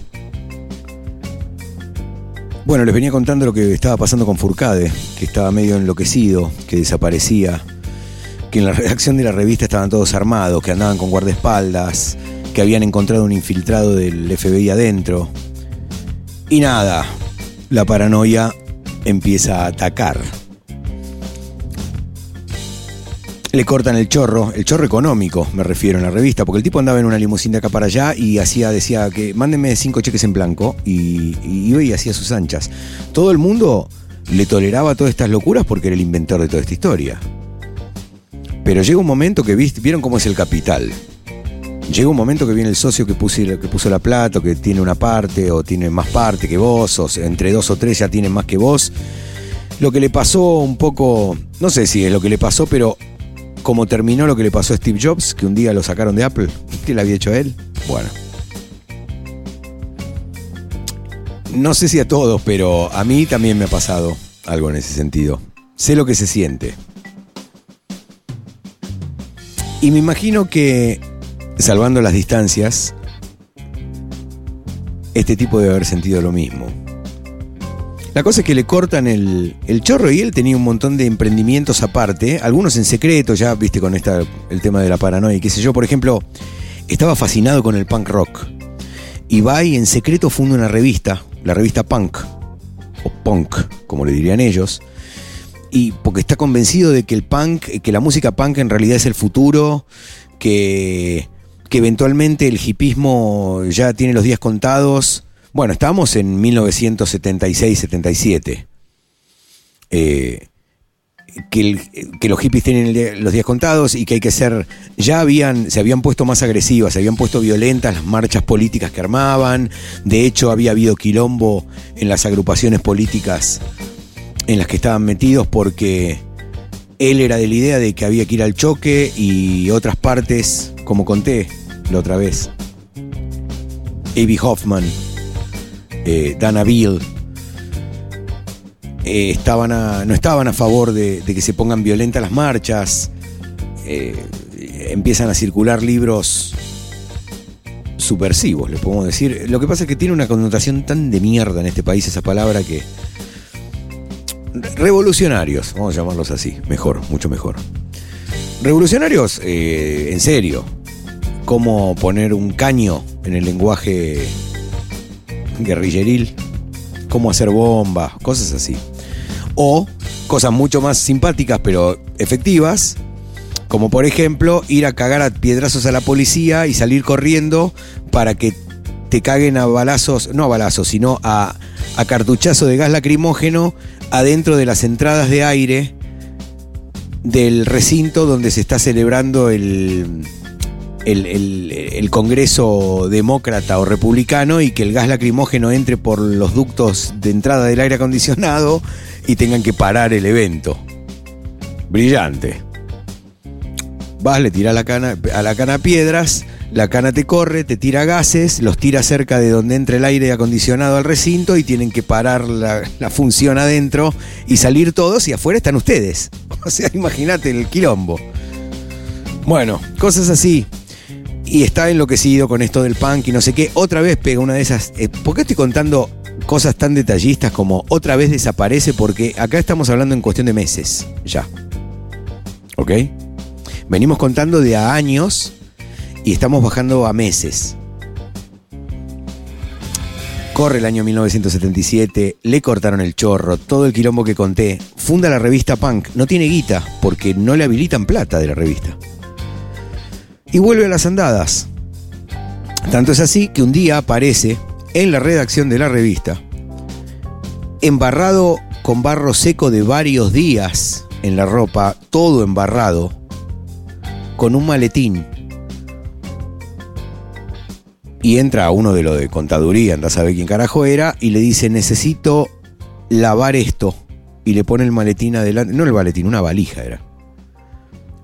Bueno, les venía contando lo que estaba pasando con Furcade, que estaba medio enloquecido, que desaparecía, que en la redacción de la revista estaban todos armados, que andaban con guardaespaldas, que habían encontrado un infiltrado del FBI adentro. Y nada, la paranoia empieza a atacar. Le cortan el chorro, el chorro económico, me refiero en la revista, porque el tipo andaba en una limusina de acá para allá y hacía, decía que mándenme cinco cheques en blanco y, iba y hacía sus anchas. Todo el mundo le toleraba todas estas locuras porque era el inventor de toda esta historia. Pero llega un momento que vieron cómo es el capital. Llega un momento que viene el socio que puso, que puso la plata, o que tiene una parte, o tiene más parte que vos, o entre dos o tres ya tienen más que vos. Lo que le pasó un poco, no sé si es lo que le pasó, pero como terminó lo que le pasó a Steve Jobs, que un día lo sacaron de Apple, que le había hecho él. Bueno. No sé si a todos, pero a mí también me ha pasado algo en ese sentido. Sé lo que se siente. Y me imagino que, salvando las distancias, este tipo debe haber sentido lo mismo. La cosa es que le cortan el, el chorro y él tenía un montón de emprendimientos aparte, algunos en secreto, ya viste con esta, el tema de la paranoia qué sé yo. Por ejemplo, estaba fascinado con el punk rock. Y va y en secreto funda una revista, la revista Punk, o Punk, como le dirían ellos. Y porque está convencido de que el punk, que la música punk en realidad es el futuro, que, que eventualmente el hipismo ya tiene los días contados. Bueno, estábamos en 1976-77. Eh, que, los hippies tienen los días contados y que hay que ser. Ya habían, se habían puesto más agresivas, se habían puesto violentas las marchas políticas que armaban. De hecho, había habido quilombo en las agrupaciones políticas en las que estaban metidos porque él era de la idea de que había que ir al choque y otras partes, como conté la otra vez. A.B. Hoffman, eh, Dana Bill, eh, estaban no estaban a favor de, que se pongan violentas las marchas. eh, empiezan a circular libros subversivos, le podemos decir. Lo que pasa es que tiene una connotación tan de mierda en este país esa palabra que... Revolucionarios, vamos a llamarlos así, mejor, mucho mejor. Revolucionarios, en serio, cómo poner un caño en el lenguaje guerrilleril, cómo hacer bombas, cosas así. O cosas mucho más simpáticas pero efectivas, como por ejemplo ir a cagar a piedrazos a la policía y salir corriendo para que te caguen a balazos, no a balazos, sino a, a cartuchazo de gas lacrimógeno adentro de las entradas de aire del recinto donde se está celebrando el, el, el- Congreso demócrata o republicano y que el gas lacrimógeno entre por los ductos de entrada del aire acondicionado y tengan que parar el evento. Brillante. Vas, le tiras la cana, a la cana piedras, la cana te corre, te tira gases, los tira cerca de donde entra el aire acondicionado al recinto y tienen que parar la, la función adentro y salir todos y afuera están ustedes. O sea, imagínate el quilombo. Bueno, cosas así. Y está enloquecido con esto del punk y no sé qué. Otra vez pega una de esas. eh, ¿Por qué estoy contando cosas tan detallistas como otra vez desaparece? Porque acá estamos hablando en cuestión de meses. Ya. ¿Ok? Venimos contando de a años y estamos bajando a meses. Corre el año 1977, le cortaron el chorro, todo el quilombo que conté. Funda la revista Punk, no tiene guita porque no le habilitan plata de la revista. Y vuelve a las andadas. Tanto es así que un día aparece en la redacción de la revista, embarrado con barro seco de varios días en la ropa, todo embarrado, con un maletín. Y entra uno de lo de contaduría, anda a saber quién carajo era, y le dice, necesito lavar esto. Y le pone el maletín adelante, no el maletín, una valija era.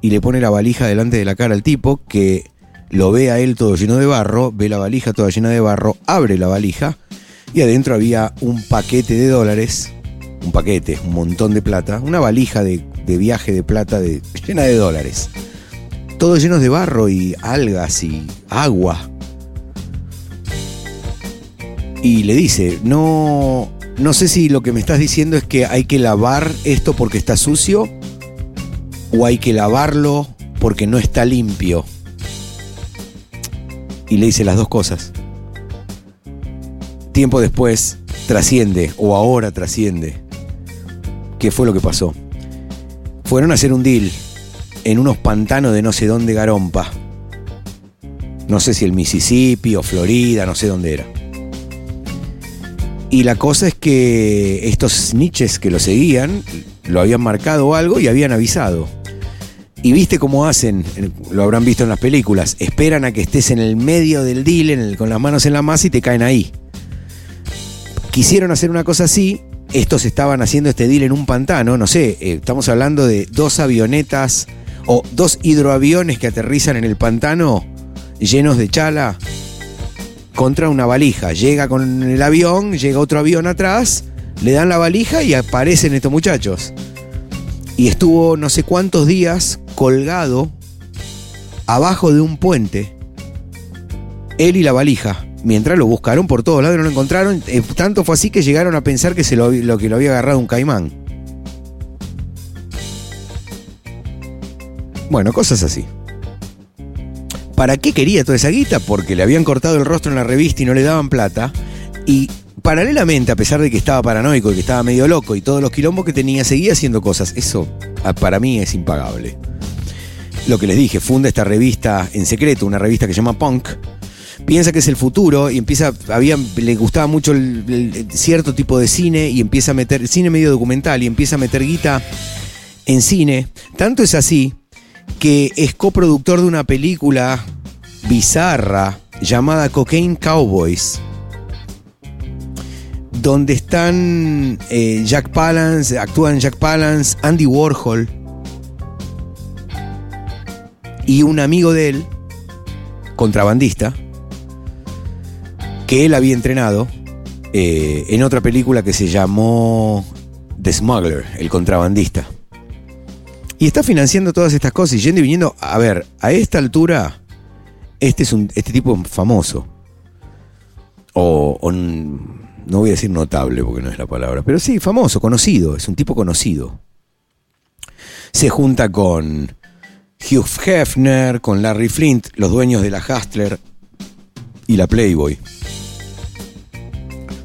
Y le pone la valija delante de la cara al tipo que lo ve a él todo lleno de barro, ve la valija toda llena de barro, abre la valija y adentro había un paquete de dólares, un paquete, un montón de plata, una valija de, de viaje de plata de, llena de dólares. Todos llenos de barro y algas y agua. Y le dice, no, no sé si lo que me estás diciendo es que hay que lavar esto porque está sucio o hay que lavarlo porque no está limpio. Y le dice las dos cosas. Tiempo después trasciende, o ahora trasciende, qué fue lo que pasó. Fueron a hacer un deal en unos pantanos de no sé dónde garompa. No sé si el Mississippi o Florida, no sé dónde era. Y la cosa es que estos snitches que lo seguían lo habían marcado algo y habían avisado. Y viste cómo hacen, lo habrán visto en las películas, esperan a que estés en el medio del deal con las manos en la masa y te caen ahí. Quisieron hacer una cosa así, estos estaban haciendo este deal en un pantano, no sé, eh, estamos hablando de dos avionetas o dos hidroaviones que aterrizan en el pantano llenos de chala contra una valija. Llega con el avión, llega otro avión atrás, le dan la valija y aparecen estos muchachos. Y estuvo no sé cuántos días colgado abajo de un puente, él y la valija. Mientras lo buscaron por todos lados no lo encontraron, eh, tanto fue así que llegaron a pensar que, se lo, lo que lo había agarrado un caimán. Bueno, cosas así. ¿Para qué quería toda esa guita? Porque le habían cortado el rostro en la revista y no le daban plata. Y paralelamente, a pesar de que estaba paranoico y que estaba medio loco y todos los quilombos que tenía, seguía haciendo cosas. Eso ah, para mí es impagable. Lo que les dije, funda esta revista en secreto, una revista que se llama Punk. Piensa que es el futuro y empieza, había, le gustaba mucho cierto tipo de cine y empieza a meter, cine medio documental y empieza a meter guita en cine. Tanto es así que es coproductor de una película bizarra llamada Cocaine Cowboys, donde están eh, Jack Palance, actúan Jack Palance, Andy Warhol y un amigo de él, contrabandista, que él había entrenado eh, en otra película que se llamó The Smuggler, el contrabandista. Y está financiando todas estas cosas y yendo y viniendo. A ver, a esta altura, este es un, este tipo famoso. O, o n- no voy a decir notable porque no es la palabra, pero sí, famoso, conocido, es un tipo conocido. Se junta con Hugh Hefner, con Larry Flint, los dueños de la Hustler y la Playboy.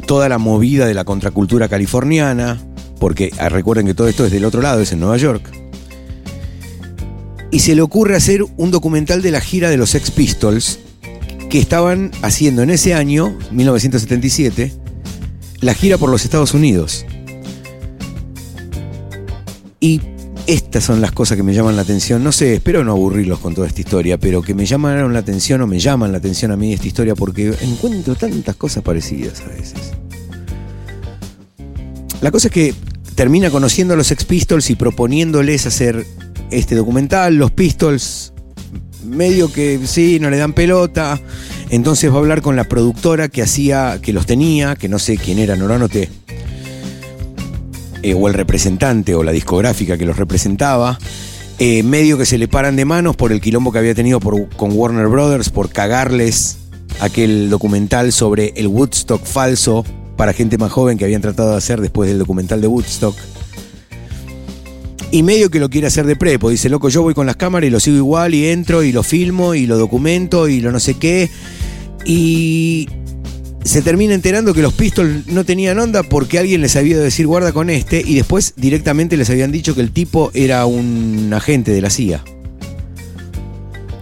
Toda la movida de la contracultura californiana, porque ah, recuerden que todo esto es del otro lado, es en Nueva York y se le ocurre hacer un documental de la gira de los Sex Pistols que estaban haciendo en ese año, 1977, la gira por los Estados Unidos. Y estas son las cosas que me llaman la atención. No sé, espero no aburrirlos con toda esta historia, pero que me llamaron la atención o me llaman la atención a mí esta historia porque encuentro tantas cosas parecidas a veces. La cosa es que termina conociendo a los Sex Pistols y proponiéndoles hacer este documental. Los Pistols, medio que sí, no le dan pelota. Entonces va a hablar con la productora que hacía, que los tenía, que no sé quién era, no lo. Eh, o el representante o la discográfica que los representaba. Eh, medio que se le paran de manos por el quilombo que había tenido con Warner Brothers por cagarles aquel documental sobre el Woodstock falso para gente más joven que habían tratado de hacer después del documental de Woodstock. Y medio que lo quiere hacer de prepo. Dice, loco, yo voy con las cámaras y lo sigo igual y entro y lo filmo y lo documento y lo no sé qué. Y se termina enterando que los Pistols no tenían onda porque alguien les había de decir guarda con este y después directamente les habían dicho que el tipo era un agente de la CIA.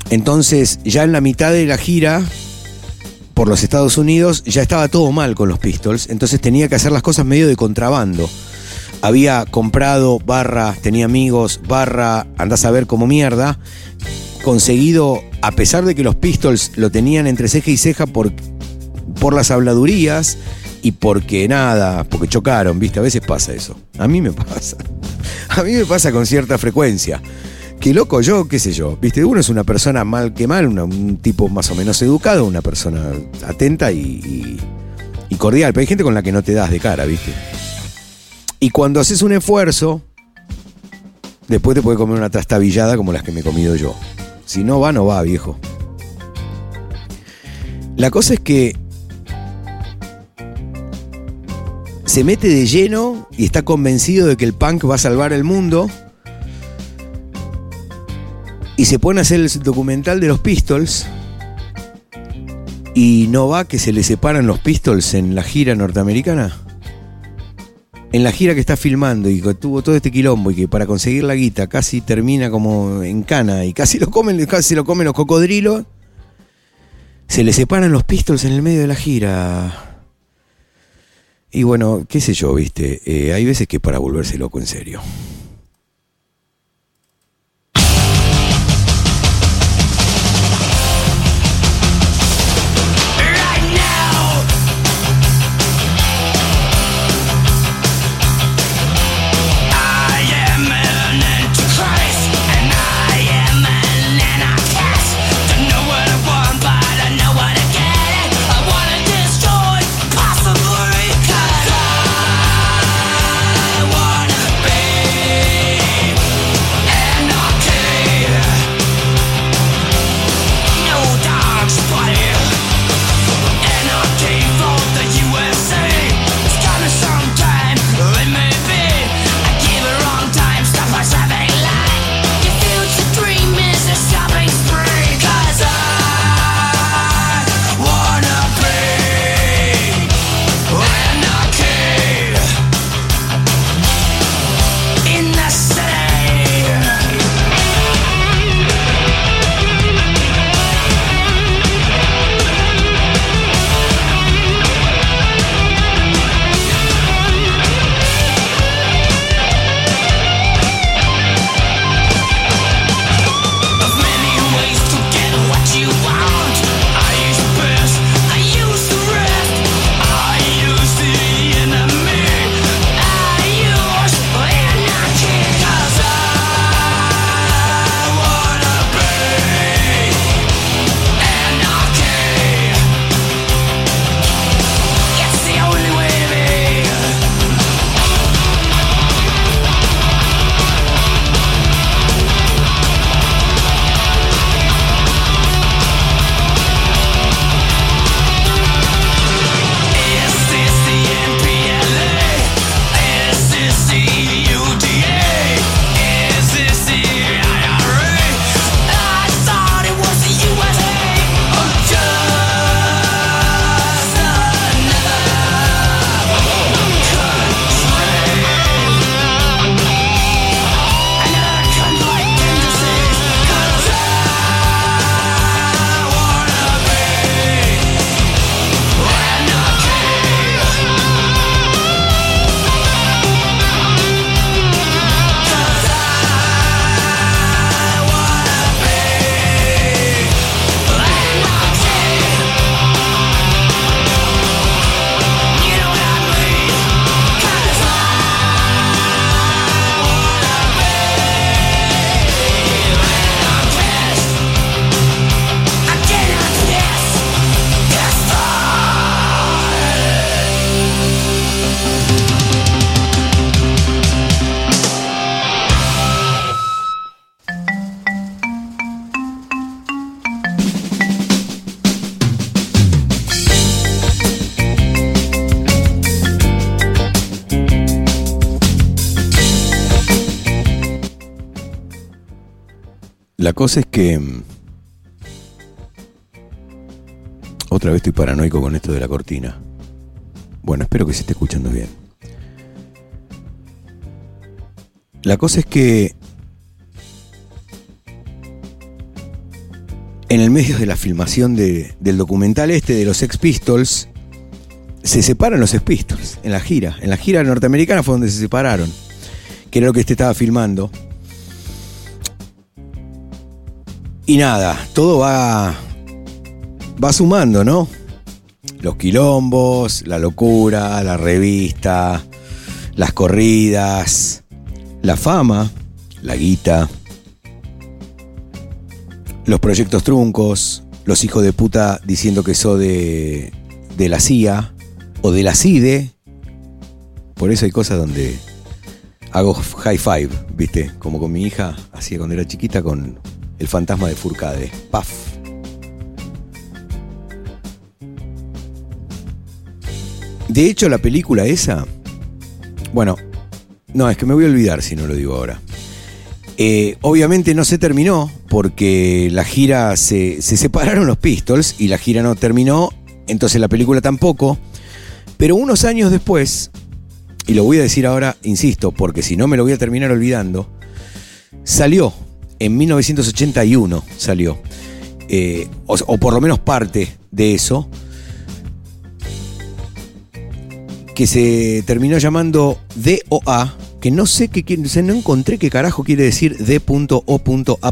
Entonces, ya en la mitad de la gira por los Estados Unidos ya estaba todo mal con los Pistols, entonces tenía que hacer las cosas medio de contrabando. Había comprado, barra, tenía amigos, barra, andás a ver como mierda, conseguido, a pesar de que los Pistols lo tenían entre ceja y ceja por, por las habladurías y porque nada, porque chocaron, ¿viste? A veces pasa eso. A mí me pasa. A mí me pasa con cierta frecuencia. Que loco yo, qué sé yo, ¿viste? Uno es una persona mal que mal, un tipo más o menos educado, una persona atenta y, y- y cordial. Pero hay gente con la que no te das de cara, ¿viste? Y cuando haces un esfuerzo, después te puede comer una trastabillada como las que me he comido yo. Si no va, no va, viejo. La cosa es que se mete de lleno y está convencido de que el punk va a salvar el mundo. Y se pone a hacer el documental de los Pistols. Y no va que se le separan los Pistols en la gira norteamericana. En la gira que está filmando y que tuvo todo este quilombo y que para conseguir la guita casi termina como en cana y casi lo comen, casi lo comen los cocodrilos. Se le separan los Pistols en el medio de la gira. Y bueno, qué sé yo, viste. Eh, hay veces que para volverse loco en serio. La cosa es que. mm, Otra vez estoy paranoico con esto de la cortina. Bueno, espero que se esté escuchando bien. La cosa es que. En el medio de la filmación de- del documental este de los Sex Pistols, se separan los Sex Pistols en la gira. En la gira norteamericana fue donde se separaron, que era lo que este estaba filmando. Y nada, todo va, va sumando, ¿no? Los quilombos, la locura, la revista, las corridas, la fama, la guita, los proyectos truncos, los hijos de puta diciendo que soy de, de la CIA o de la CIDE. Por eso hay cosas donde hago high five, ¿viste? Como con mi hija hacía cuando era chiquita con el fantasma de Furcade. Paf. De hecho, la película esa. Bueno, no, es que me voy a olvidar si no lo digo ahora. Eh, obviamente no se terminó porque la gira se, se separaron los Pistols y la gira no terminó, entonces la película tampoco. Pero unos años después, y lo voy a decir ahora, insisto, porque si no me lo voy a terminar olvidando, salió, en 1981 salió, eh, o, por lo menos parte de eso, que se terminó llamando DOA, que no sé qué o no encontré qué carajo quiere decir D.O.A.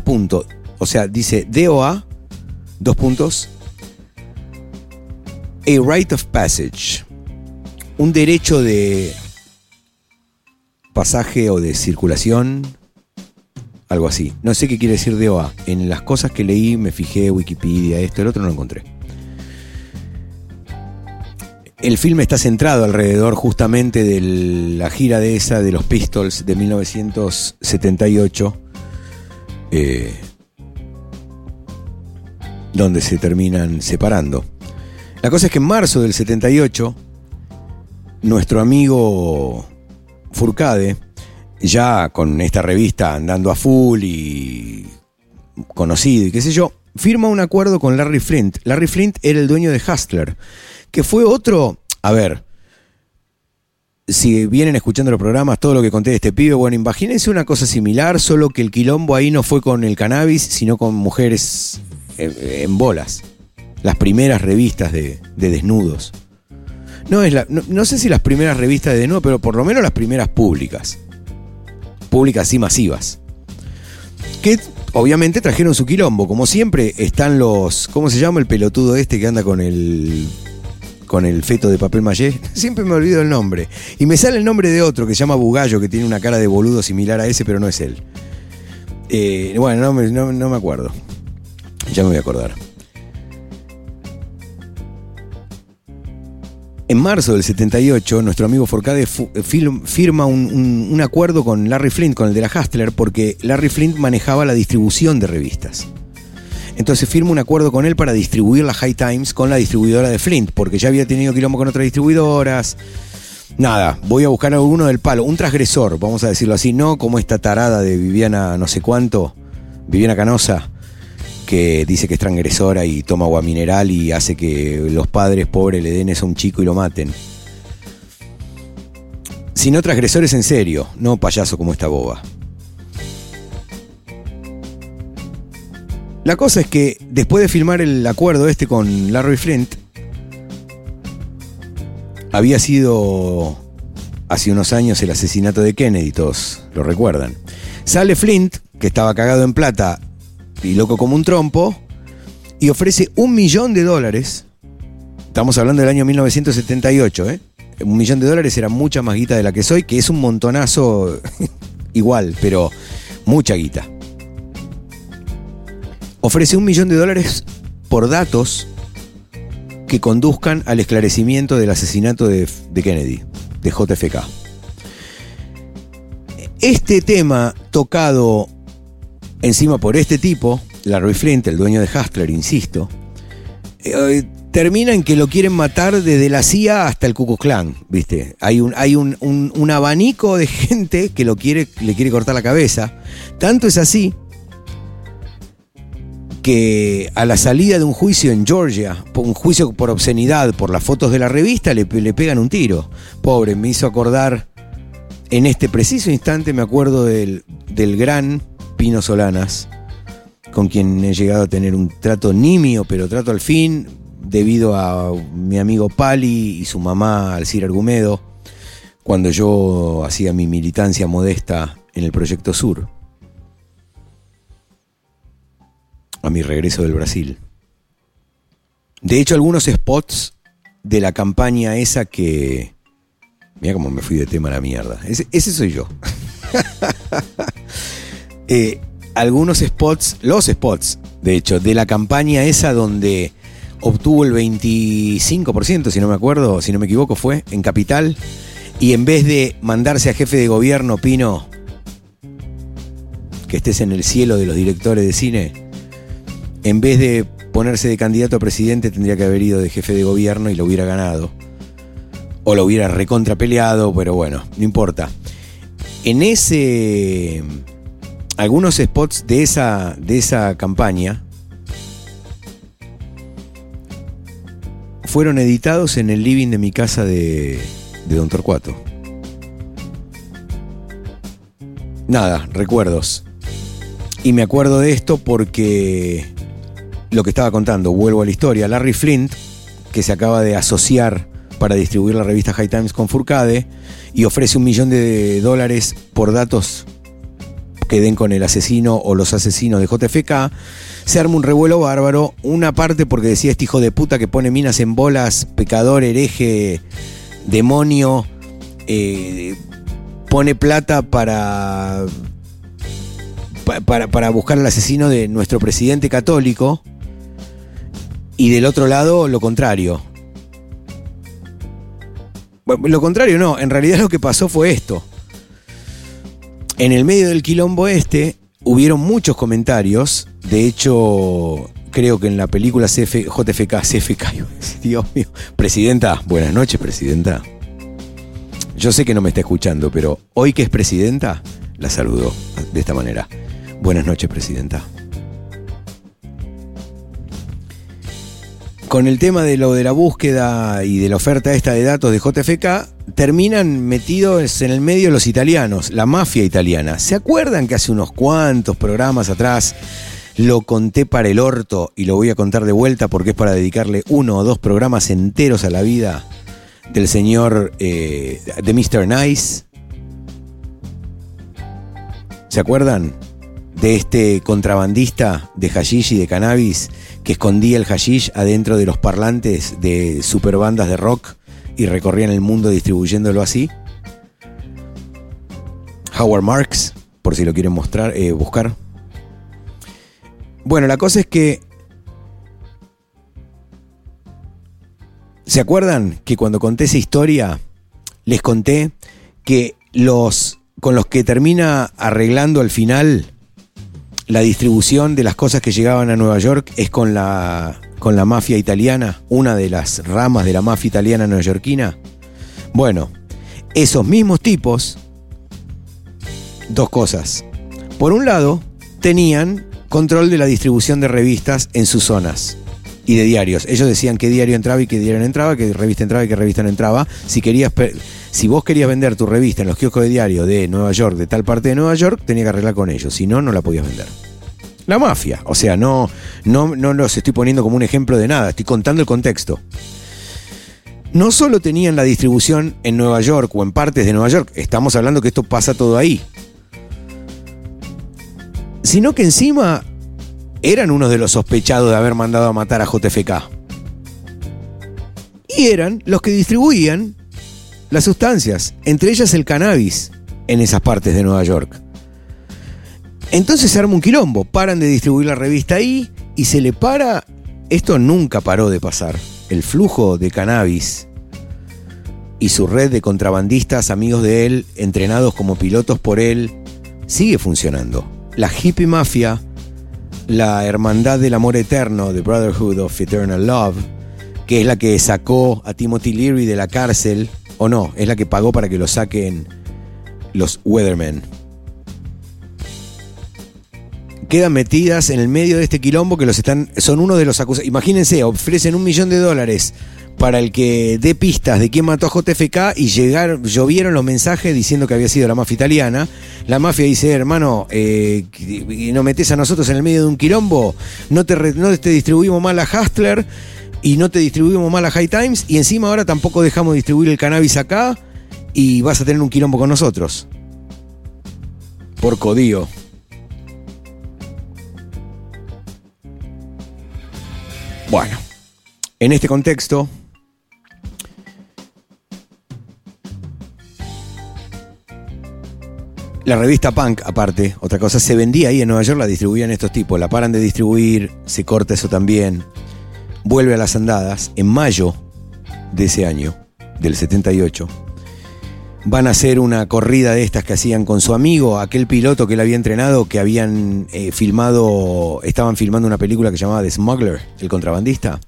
O sea, dice DOA, dos puntos, a right of passage, un derecho de pasaje o de circulación, algo así. No sé qué quiere decir DOA. En las cosas que leí me fijé, Wikipedia, esto, el otro no lo encontré. El filme está centrado alrededor justamente de la gira de esa de los Pistols de 1978, eh, donde se terminan separando. La cosa es que en marzo del 78, nuestro amigo Furcade, ya con esta revista andando a full y conocido y qué sé yo, firma un acuerdo con Larry Flint. Larry Flint era el dueño de Hustler, que fue otro, a ver, si vienen escuchando los programas, todo lo que conté de este pibe, bueno, imagínense una cosa similar, solo que el quilombo ahí no fue con el cannabis, sino con mujeres en, en bolas. Las primeras revistas de, de desnudos. No, es la, no, no sé si las primeras revistas de desnudos, pero por lo menos las primeras públicas. Públicas y masivas. Que obviamente trajeron su quilombo. Como siempre están los... ¿Cómo se llama el pelotudo este que anda con el con el feto de papel maché. Siempre me olvido el nombre. Y me sale el nombre de otro que se llama Bugallo, que tiene una cara de boludo similar a ese, pero no es él. Eh, bueno, no no- no me acuerdo. Ya me voy a acordar. En marzo del 78, nuestro amigo Forcade fil- firma un, un- acuerdo con Larry Flint, con el de la Hustler, porque Larry Flint manejaba la distribución de revistas. Entonces firma un acuerdo con él para distribuir la High Times con la distribuidora de Flint, porque ya había tenido quilombo con otras distribuidoras. Nada, voy a buscar a uno del palo, un transgresor, vamos a decirlo así, no como esta tarada de Viviana no sé cuánto, Viviana Canosa, que dice que es transgresora y toma agua mineral y hace que los padres pobres le den eso a un chico y lo maten. Sino transgresores en serio, no payaso como esta boba. La cosa es que después de firmar el acuerdo este con Larry Flint, había sido hace unos años el asesinato de Kennedy, todos lo recuerdan. Sale Flint, que estaba cagado en plata y loco como un trompo, y ofrece un millón de dólares. Estamos hablando del año 1978, ¿eh? Un millón de dólares era mucha más guita de la que soy, que es un montonazo igual, pero mucha guita ofrece un millón de dólares por datos que conduzcan al esclarecimiento del asesinato de, de Kennedy, de JFK. Este tema tocado encima por este tipo, Larry Flint, el dueño de Hustler, insisto, eh, termina en que lo quieren matar desde la CIA hasta el Ku Klan, ¿viste? Hay un, hay un, un- abanico de gente que lo quiere, le quiere cortar la cabeza. Tanto es así que a la salida de un juicio en Georgia, un juicio por obscenidad, por las fotos de la revista, le, le pegan un tiro. Pobre, me hizo acordar, en este preciso instante me acuerdo del, del gran Pino Solanas, con quien he llegado a tener un trato nimio, pero trato al fin, debido a mi amigo Pali y su mamá Alcira Argumedo, cuando yo hacía mi militancia modesta en el Proyecto Sur. a mi regreso del Brasil. De hecho, algunos spots de la campaña esa que... Mira cómo me fui de tema a la mierda. Ese, ese soy yo. Eh, algunos spots, los spots, de hecho, de la campaña esa donde obtuvo el 25%, si no me acuerdo, si no me equivoco, fue en Capital. Y en vez de mandarse a jefe de gobierno, Pino, que estés en el cielo de los directores de cine, en vez de ponerse de candidato a presidente, tendría que haber ido de jefe de gobierno y lo hubiera ganado. O lo hubiera recontrapeleado, pero bueno, no importa. En ese. Algunos spots de esa, de esa campaña fueron editados en el living de mi casa de, de Don Torcuato. Nada, recuerdos. Y me acuerdo de esto porque lo que estaba contando, vuelvo a la historia, Larry Flint, que se acaba de asociar para distribuir la revista High Times con Furcade y ofrece un millón de dólares por datos que den con el asesino o los asesinos de JFK, se arma un revuelo bárbaro, una parte porque decía este hijo de puta que pone minas en bolas, pecador, hereje, demonio, eh, pone plata para, pa- para, para buscar al asesino de nuestro presidente católico, y del otro lado lo contrario. Lo contrario no, en realidad lo que pasó fue esto. En el medio del quilombo este hubieron muchos comentarios, de hecho creo que en la película CF, JFK, CFK, Dios mío, Presidenta, buenas noches Presidenta. Yo sé que no me está escuchando, pero hoy que es Presidenta, la saludo de esta manera. Buenas noches Presidenta. con el tema de lo de la búsqueda y de la oferta esta de datos de JFK, terminan metidos en el medio los italianos, la mafia italiana. ¿Se acuerdan que hace unos cuantos programas atrás lo conté para el orto y lo voy a contar de vuelta porque es para dedicarle uno o dos programas enteros a la vida del señor eh, de Mr. Nice? ¿Se acuerdan? de este contrabandista de hashish y de cannabis que escondía el hashish adentro de los parlantes de superbandas de rock y recorrían el mundo distribuyéndolo así. Howard Marks, por si lo quieren mostrar, eh, buscar. Bueno, la cosa es que. ¿Se acuerdan que cuando conté esa historia les conté que los con los que termina arreglando al final la distribución de las cosas que llegaban a Nueva York es con la, con la mafia italiana, una de las ramas de la mafia italiana neoyorquina. Bueno, esos mismos tipos, dos cosas. Por un lado, tenían control de la distribución de revistas en sus zonas y de diarios. Ellos decían qué diario entraba y qué diario no entraba, qué revista entraba y qué revista no entraba. Si querías si vos querías vender tu revista en los kioscos de diario de Nueva York, de tal parte de Nueva York, tenías que arreglar con ellos. Si no, no la podías vender. La mafia. O sea, no, no, no los estoy poniendo como un ejemplo de nada, estoy contando el contexto. No solo tenían la distribución en Nueva York o en partes de Nueva York, estamos hablando que esto pasa todo ahí. Sino que encima eran unos de los sospechados de haber mandado a matar a JFK. Y eran los que distribuían las sustancias, entre ellas el cannabis, en esas partes de Nueva York. Entonces se arma un quilombo, paran de distribuir la revista ahí y se le para, esto nunca paró de pasar, el flujo de cannabis y su red de contrabandistas amigos de él, entrenados como pilotos por él, sigue funcionando. La hippie mafia, la hermandad del amor eterno, The Brotherhood of Eternal Love, que es la que sacó a Timothy Leary de la cárcel, o no, es la que pagó para que lo saquen los Weathermen. Quedan metidas en el medio de este quilombo que los están. Son uno de los acusados. Imagínense, ofrecen un millón de dólares para el que dé pistas de quién mató a JFK y llegaron, llovieron los mensajes diciendo que había sido la mafia italiana. La mafia dice, hermano, eh, y nos metes a nosotros en el medio de un quilombo, no te, no te distribuimos mal a Hustler y no te distribuimos más la High Times y encima ahora tampoco dejamos distribuir el cannabis acá y vas a tener un quilombo con nosotros. Por codío. Bueno, en este contexto, La revista Punk, aparte, otra cosa, se vendía ahí en Nueva York, la distribuían estos tipos, la paran de distribuir, se corta eso también. Vuelve a las andadas. En mayo de ese año, del 78, van a hacer una corrida de estas que hacían con su amigo, aquel piloto que él había entrenado, que habían eh, filmado, estaban filmando una película que llamaba The Smuggler, el contrabandista.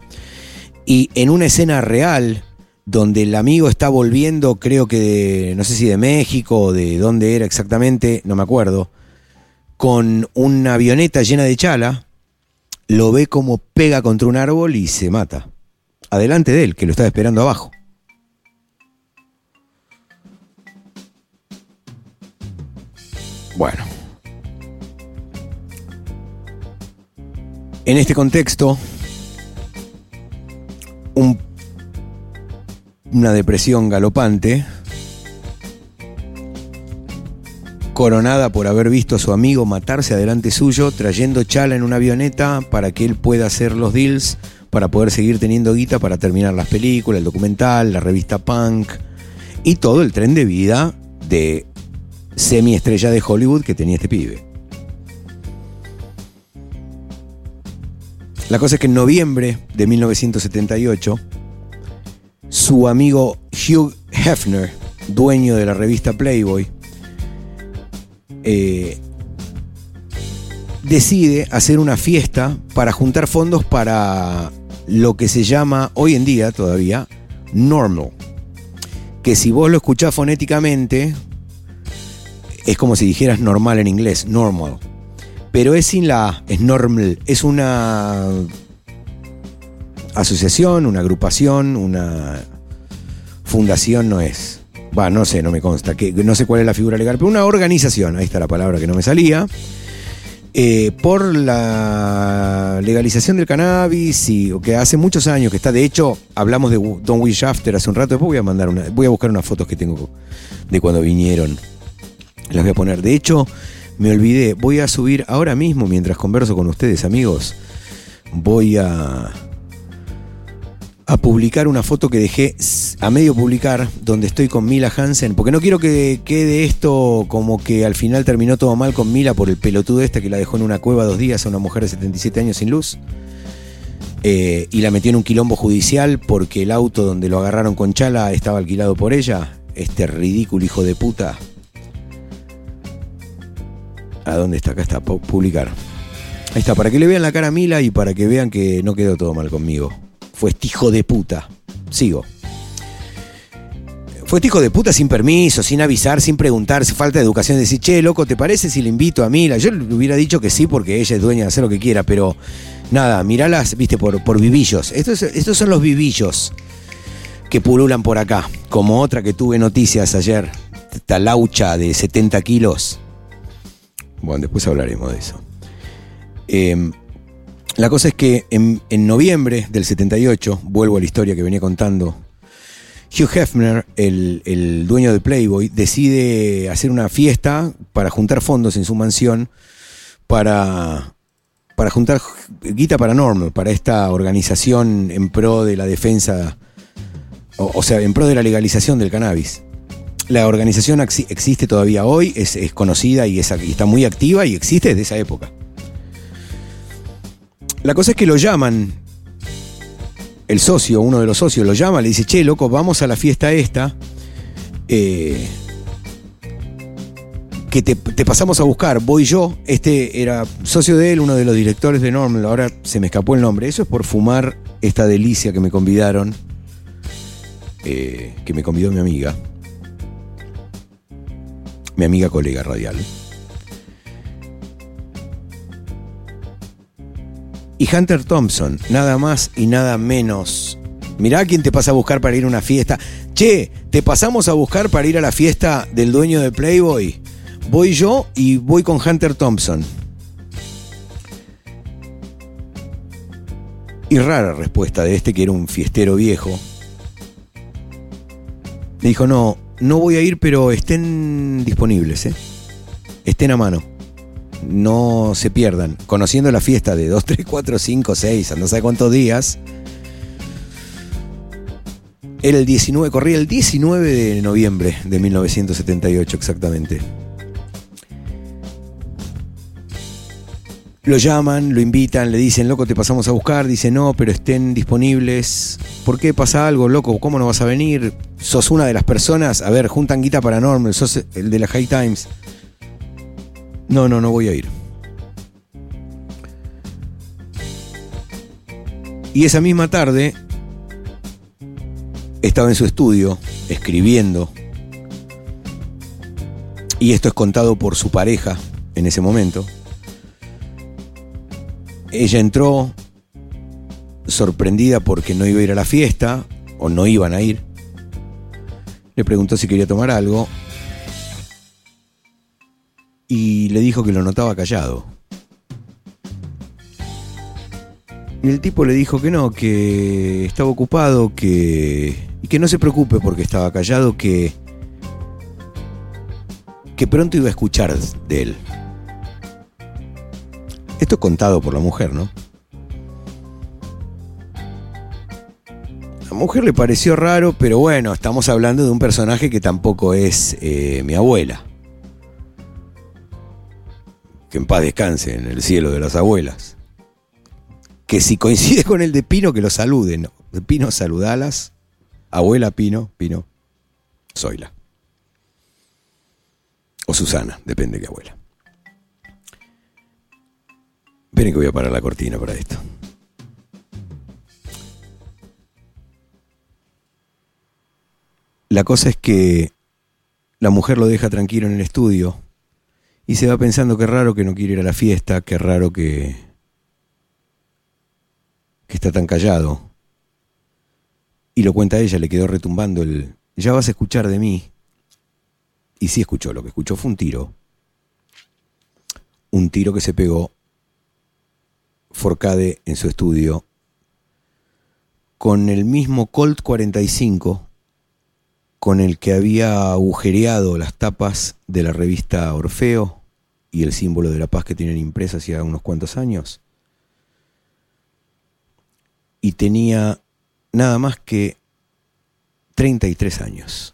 Y en una escena real, donde el amigo está volviendo, creo que de, no sé si de México o de dónde era exactamente, no me acuerdo, con una avioneta llena de chala, lo ve como pega contra un árbol y se mata. Adelante de él, que lo estaba esperando abajo. Bueno. En este contexto, un- una depresión galopante, coronada por haber visto a su amigo matarse adelante suyo, trayendo chala en una avioneta para que él pueda hacer los deals, para poder seguir teniendo guita para terminar las películas, el documental, la revista Punk y todo el tren de vida de semi-estrella de Hollywood que tenía este pibe. La cosa es que en noviembre de 1978, su amigo Hugh Hefner, dueño de la revista Playboy, eh, decide hacer una fiesta para juntar fondos para lo que se llama hoy en día todavía normal. Que si vos lo escuchás fonéticamente, es como si dijeras normal en inglés, normal. Pero es sin la A, es normal. Es una asociación, una agrupación, una fundación, no es. Va, no sé, no me consta, que, no sé cuál es la figura legal, pero una organización, ahí está la palabra que no me salía, eh, por la legalización del cannabis y que hace muchos años que está, de hecho, hablamos de Don Will Shafter hace un rato, después voy a mandar una, voy a buscar unas fotos que tengo de cuando vinieron. Las voy a poner. De hecho, me olvidé, voy a subir ahora mismo mientras converso con ustedes, amigos. Voy a a publicar una foto que dejé a medio publicar donde estoy con Mila Hansen, porque no quiero que quede esto como que al final terminó todo mal con Mila por el pelotudo este que la dejó en una cueva dos días a una mujer de 77 años sin luz. Eh, y la metió en un quilombo judicial porque el auto donde lo agarraron con Chala estaba alquilado por ella. Este ridículo hijo de puta. ¿A dónde está? Acá está, pu- publicar. Ahí está, para que le vean la cara a Mila y para que vean que no quedó todo mal conmigo. Fue este de puta. Sigo. Fue este de puta sin permiso, sin avisar, sin preguntar, falta de educación. Decir, che, loco, ¿te parece si le invito a Mila? Yo le hubiera dicho que sí porque ella es dueña de hacer lo que quiera, pero nada, miralas, viste, por, por vivillos. Estos, estos son los vivillos que pululan por acá. Como otra que tuve noticias ayer, esta laucha de 70 kilos. Bueno, después hablaremos de eso. Eh, la cosa es que en, en noviembre del 78, vuelvo a la historia que venía contando, Hugh Hefner, el, el dueño de Playboy, decide hacer una fiesta para juntar fondos en su mansión para, para juntar guita paranormal, para esta organización en pro de la defensa, o, sea, en pro de la legalización del cannabis. La organización exi- existe todavía hoy, es, es conocida y, y está muy activa y existe desde esa época. La cosa es que lo llaman, el socio, uno de los socios lo llama, le dice, che, loco, vamos a la fiesta esta, eh, que te, pasamos a buscar, voy yo, este era socio de él, uno de los directores de Normal, ahora se me escapó el nombre, eso es por fumar esta delicia que me convidaron, eh, que me convidó mi amiga, mi amiga colega radial. Y Hunter Thompson, nada más y nada menos. Mirá quién te pasa a buscar para ir a una fiesta. Che, te pasamos a buscar para ir a la fiesta del dueño de Playboy. Voy yo y voy con Hunter Thompson. Y rara respuesta de este que era un fiestero viejo. Le dijo, no, no voy a ir, pero estén disponibles, ¿eh? Estén a mano no se pierdan. Conociendo la fiesta de 2, 3, 4, 5, 6, no sé cuántos días. Era el 19, corría el 19 de noviembre de 1978 exactamente. Lo llaman, lo invitan, le dicen, loco, te pasamos a buscar. Dice, no, pero estén disponibles. ¿Por qué pasa algo, loco? ¿Cómo no vas a venir? Sos una de las personas. A ver, juntan guita paranormal, sos el de la High Times. No, no, no voy a ir. Y esa misma tarde estaba en su estudio escribiendo. Y esto es contado por su pareja en ese momento. Ella entró sorprendida porque no iba a ir a la fiesta o no iban a ir. Le preguntó si quería tomar algo y le dijo que lo notaba callado. Y el tipo le dijo que no, que estaba ocupado, que y que no se preocupe porque estaba callado, que que pronto iba a escuchar de él. Esto es contado por la mujer, ¿no? La mujer le pareció raro, pero bueno, estamos hablando de un personaje que tampoco es eh, mi abuela. Que en paz descanse en el cielo de las abuelas. Que si coincide con el de Pino, que lo saluden. De Pino, saludalas. Abuela Pino, Pino, Zoila. O Susana, depende de qué abuela. Esperen que voy a parar la cortina para esto. La cosa es que la mujer lo deja tranquilo en el estudio y se va pensando que raro que no quiere ir a la fiesta, que raro que que está tan callado. Y lo cuenta ella, le quedó retumbando el ya vas a escuchar de mí. Y sí escuchó, lo que escuchó fue un tiro. Un tiro que se pegó Forcade en su estudio con el mismo Colt 45 con el que había agujereado las tapas de la revista Orfeo y el símbolo de la paz que tienen impresa hacía unos cuantos años. Y tenía nada más que 33 años.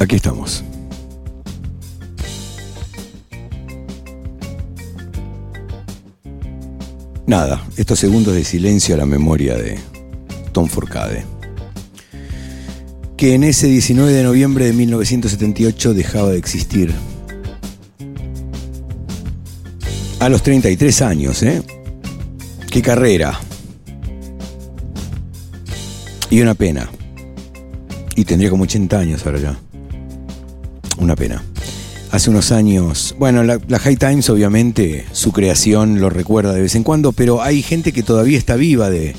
Aquí estamos. Nada, estos segundos de silencio a la memoria de Tom Forcade, que en ese 19 de noviembre de 1978 dejaba de existir. A los 33 años, ¿eh? ¡Qué carrera! Y una pena. Y tendría como 80 años ahora ya. Una pena. Hace unos años, bueno, la, High Times obviamente su creación lo recuerda de vez en cuando, pero hay gente que todavía está viva de,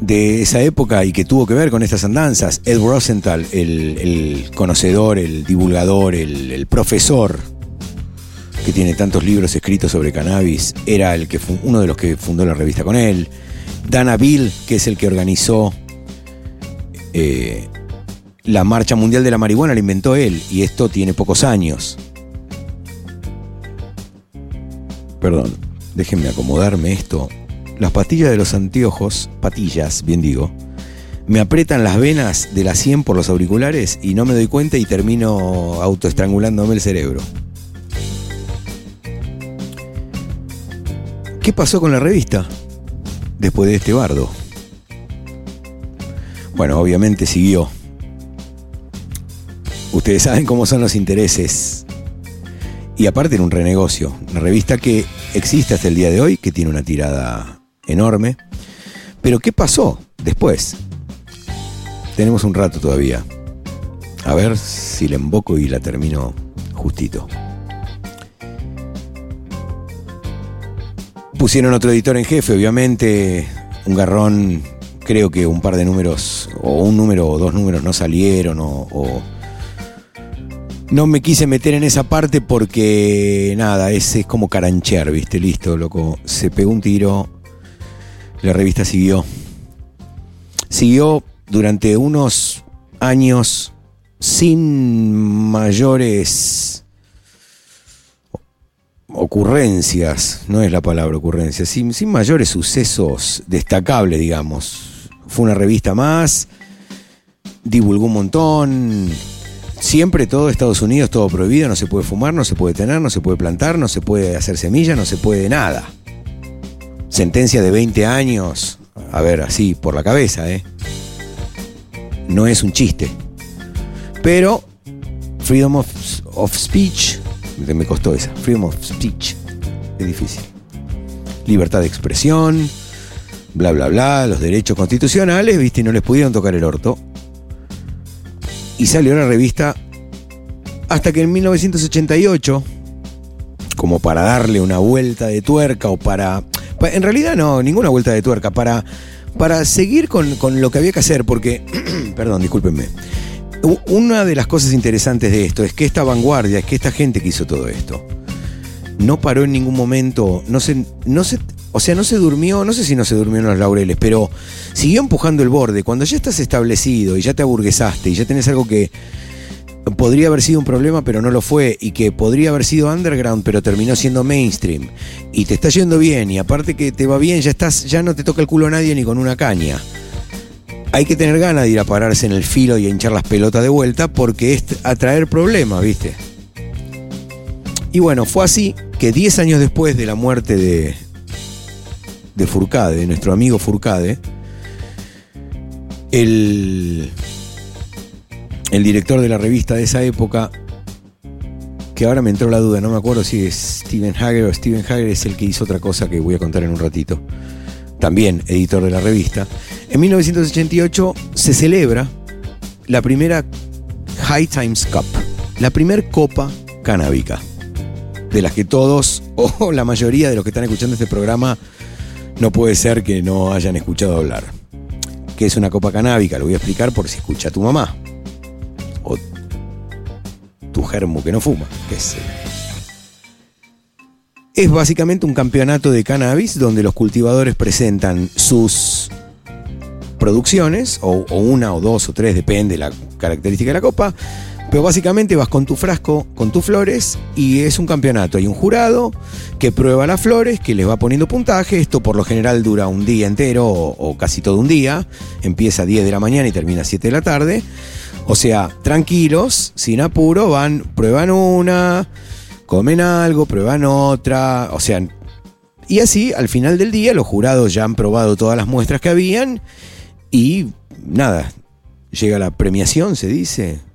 de esa época y que tuvo que ver con estas andanzas. Ed Rosenthal, el, el conocedor, el divulgador, el, profesor que tiene tantos libros escritos sobre cannabis, era el que uno de los que fundó la revista con él. Dana Bill, que es el que organizó eh, la Marcha Mundial de la Marihuana, la inventó él, y esto tiene pocos años. Perdón, déjenme acomodarme esto. Las pastillas de los anteojos, patillas, bien digo, me aprietan las venas de la 100 por los auriculares y no me doy cuenta y termino autoestrangulándome el cerebro. ¿Qué pasó con la revista después de este bardo? Bueno, obviamente siguió. Ustedes saben cómo son los intereses. Y aparte era un renegocio. Una revista que existe hasta el día de hoy, que tiene una tirada enorme. Pero ¿qué pasó después? Tenemos un rato todavía. A ver si la emboco y la termino justito. Pusieron otro editor en jefe, obviamente. Un garrón, creo que un par de números, o un número o dos números no salieron, o, No me quise meter en esa parte porque, nada, es, es como caranchear, ¿viste? Listo, loco. Se pegó un tiro. La revista siguió. Siguió durante unos años sin mayores ocurrencias, no es la palabra ocurrencia, sin, sin mayores sucesos destacables, digamos. Fue una revista más, divulgó un montón, siempre todo Estados Unidos, todo prohibido, no se puede fumar, no se puede tener, no se puede plantar, no se puede hacer semilla, no se puede nada. Sentencia de 20 años, a ver, así, por la cabeza, ¿eh? No es un chiste. Pero, freedom of, of speech, me costó esa, freedom of speech, es difícil. Libertad de expresión, bla, bla, bla, los derechos constitucionales, viste, y no les pudieron tocar el orto. Y salió la revista hasta que en 1988, como para darle una vuelta de tuerca o para... pa- En realidad no, ninguna vuelta de tuerca, para, para seguir con, con lo que había que hacer, porque, perdón, discúlpenme. Una de las cosas interesantes de esto es que esta vanguardia, es que esta gente que hizo todo esto, no paró en ningún momento, no se, no se, o sea, no se durmió, no sé si no se durmió en los laureles, pero siguió empujando el borde. Cuando ya estás establecido y ya te aburguesaste y ya tenés algo que podría haber sido un problema pero no lo fue y que podría haber sido underground pero terminó siendo mainstream y te está yendo bien y aparte que te va bien ya estás ya no te toca el culo a nadie ni con una caña hay que tener ganas de ir a pararse en el filo y a hinchar las pelotas de vuelta porque es atraer problemas viste y bueno fue así que 10 años después de la muerte de de Furcade de nuestro amigo Furcade el el director de la revista de esa época, que ahora me entró la duda, no me acuerdo si es Steven Hager o Steven Hager es el que hizo otra cosa que voy a contar en un ratito, también editor de la revista. En 1988 se celebra la primera High Times Cup, la primer copa canábica, de las que todos, o la mayoría de los que están escuchando este programa, no puede ser que no hayan escuchado hablar. ¿Qué es una copa canábica? Lo voy a explicar por si escucha tu mamá o tu germo que no fuma. Es básicamente un campeonato de cannabis donde los cultivadores presentan sus producciones, o, o una o dos o tres, depende la característica de la copa. Pero básicamente vas con tu frasco, con tus flores, y es un campeonato. Hay un jurado que prueba las flores, que les va poniendo puntaje. Esto por lo general dura un día entero o, casi todo un día. Empieza a 10 de la mañana y termina a 7 de la tarde O sea, tranquilos, sin apuro, van, prueban una, comen algo, prueban otra, o sea, y así al final del día los jurados ya han probado todas las muestras que habían y nada, llega la premiación, se dice.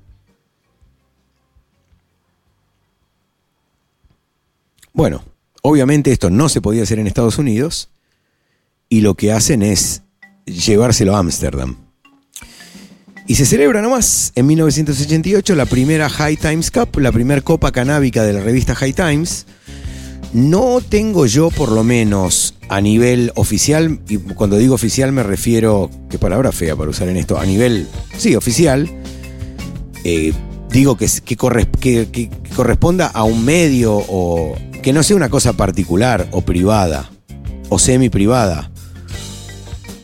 Bueno, obviamente esto no se podía hacer en Estados Unidos y lo que hacen es llevárselo a Ámsterdam. Y se celebra nomás en 1988 la primera High Times Cup, la primera copa canábica de la revista High Times. No tengo yo, por lo menos, a nivel oficial, y cuando digo oficial me refiero, qué palabra fea para usar en esto, a nivel, sí, oficial, eh, digo que, que, corres- que- que- que corresponda a un medio o que no sea una cosa particular o privada o semi privada.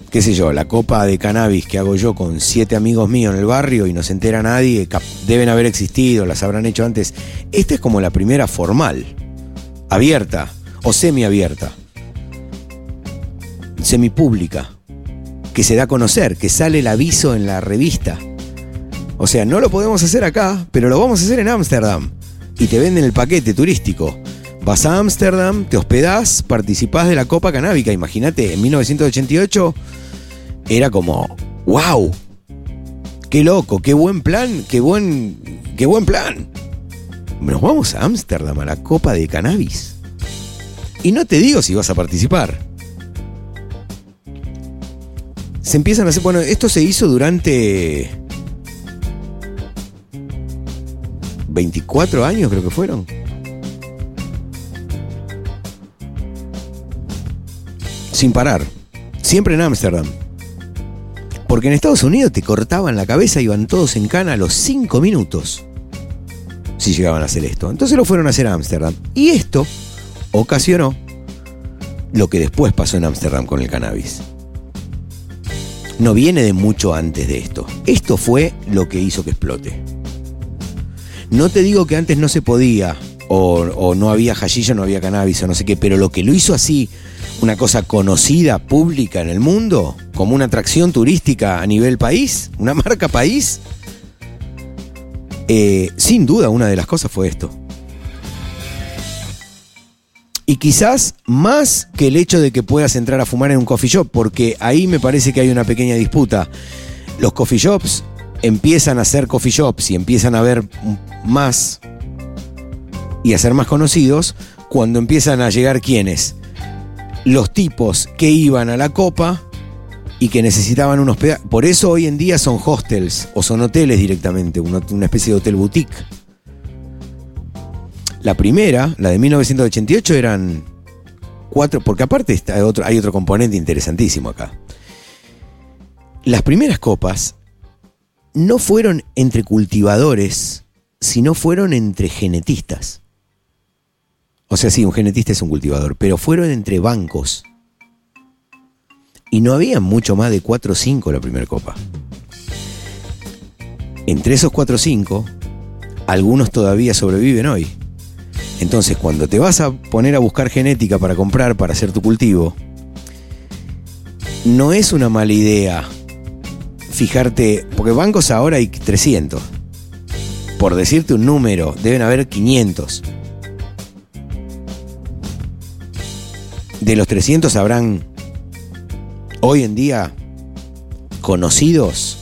Qué sé yo, la copa de cannabis que hago yo con siete amigos míos en el barrio y no se entera nadie, deben haber existido, las habrán hecho antes. Esta es como la primera formal, abierta o semiabierta, semipública, que se da a conocer, que sale el aviso en la revista. O sea, no lo podemos hacer acá, pero lo vamos a hacer en Ámsterdam. Y te venden el paquete turístico. Vas a Ámsterdam, te hospedás, participás de la Copa Canábica. Imagínate, en 1988 era como, wow, qué loco, qué buen plan, qué buen, qué buen plan. Nos vamos a Ámsterdam a la Copa de Cannabis. Y no te digo si vas a participar. Se empiezan a hacer, bueno, esto se hizo durante 24 años creo que fueron. Sin parar. Siempre en Ámsterdam. Porque en Estados Unidos te cortaban la cabeza iban todos en cana a los 5 minutos. Si llegaban a hacer esto. Entonces lo fueron a hacer a Ámsterdam. Y esto ocasionó lo que después pasó en Ámsterdam con el cannabis. No viene de mucho antes de esto. Esto fue lo que hizo que explote. No te digo que antes no se podía, o, o no había hashish no había cannabis, o no sé qué, pero lo que lo hizo así, una cosa conocida, pública en el mundo, como una atracción turística a nivel país, una marca país, eh, sin duda una de las cosas fue esto. Y quizás más que el hecho de que puedas entrar a fumar en un coffee shop, porque ahí me parece que hay una pequeña disputa. Los coffee shops empiezan a ser coffee shops y empiezan a ver más y a ser más conocidos cuando empiezan a llegar quienes. Los tipos que iban a la copa y que necesitaban unos hospedaje. Por eso hoy en día son hostels o son hoteles directamente, una especie de hotel boutique. La primera, la de 1988, eran cuatro, porque aparte está otro, hay otro componente interesantísimo acá. Las primeras copas no fueron entre cultivadores, sino fueron entre genetistas. O sea, sí, un genetista es un cultivador, pero fueron entre bancos. Y no había mucho más de 4 o 5 la primera copa. Entre esos 4 o 5, algunos todavía sobreviven hoy. Entonces, cuando te vas a poner a buscar genética para comprar, para hacer tu cultivo, no es una mala idea fijarte, porque bancos ahora hay 300. Por decirte un número, deben haber 500. De los 300 habrán hoy en día conocidos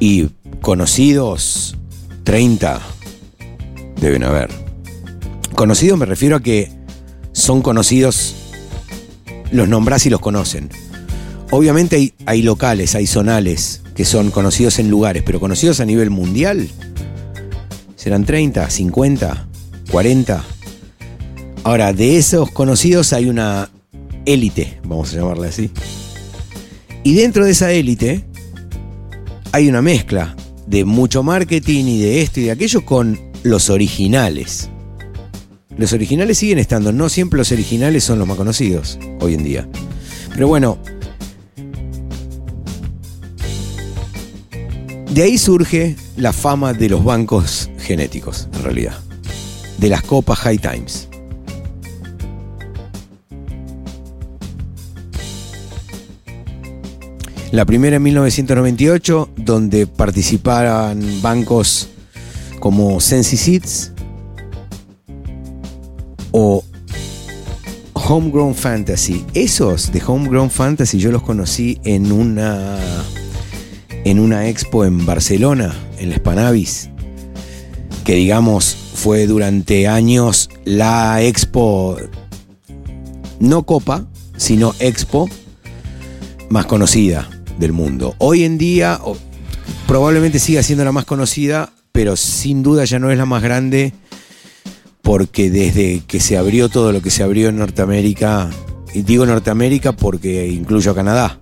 y conocidos 30 deben haber. Conocidos me refiero a que son conocidos, los nombrás y los conocen. Obviamente hay, hay locales, hay zonales que son conocidos en lugares, pero conocidos a nivel mundial serán 30, 50, 40. Ahora, de esos conocidos hay una élite, vamos a llamarla así. Y dentro de esa élite hay una mezcla de mucho marketing y de esto y de aquello con los originales. Los originales siguen estando, no siempre los originales son los más conocidos hoy en día. Pero bueno, de ahí surge la fama de los bancos genéticos, en realidad. De las copas High Times. La primera en 1998, donde participaban bancos como Sensi Seeds o Homegrown Fantasy. Esos de Homegrown Fantasy yo los conocí en una en una expo en Barcelona, en la Spanavis, que digamos fue durante años la expo no copa, sino expo más conocida del mundo. Hoy en día probablemente siga siendo la más conocida, pero sin duda ya no es la más grande porque desde que se abrió todo lo que se abrió en Norteamérica, y digo Norteamérica porque incluyo a Canadá,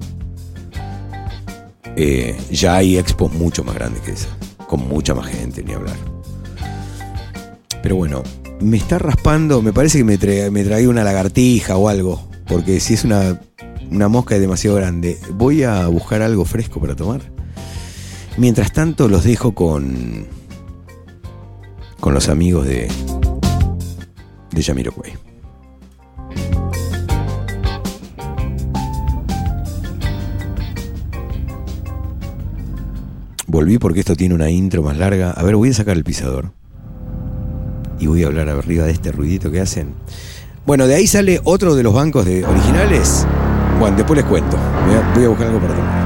eh, ya hay expos mucho más grandes que esa, con mucha más gente, ni hablar. Pero bueno, me está raspando, me parece que me, tra me una lagartija o algo, porque si es una, una mosca es demasiado grande. Voy a buscar algo fresco para tomar. Mientras tanto los dejo con con los amigos de de Jamiroquai. Volví porque esto tiene una intro más larga. A ver, voy a sacar el pisador. Y voy a hablar arriba de este ruidito que hacen. Bueno, de ahí sale otro de los bancos de originales. Bueno, después les cuento. Voy a, buscar algo para tomar.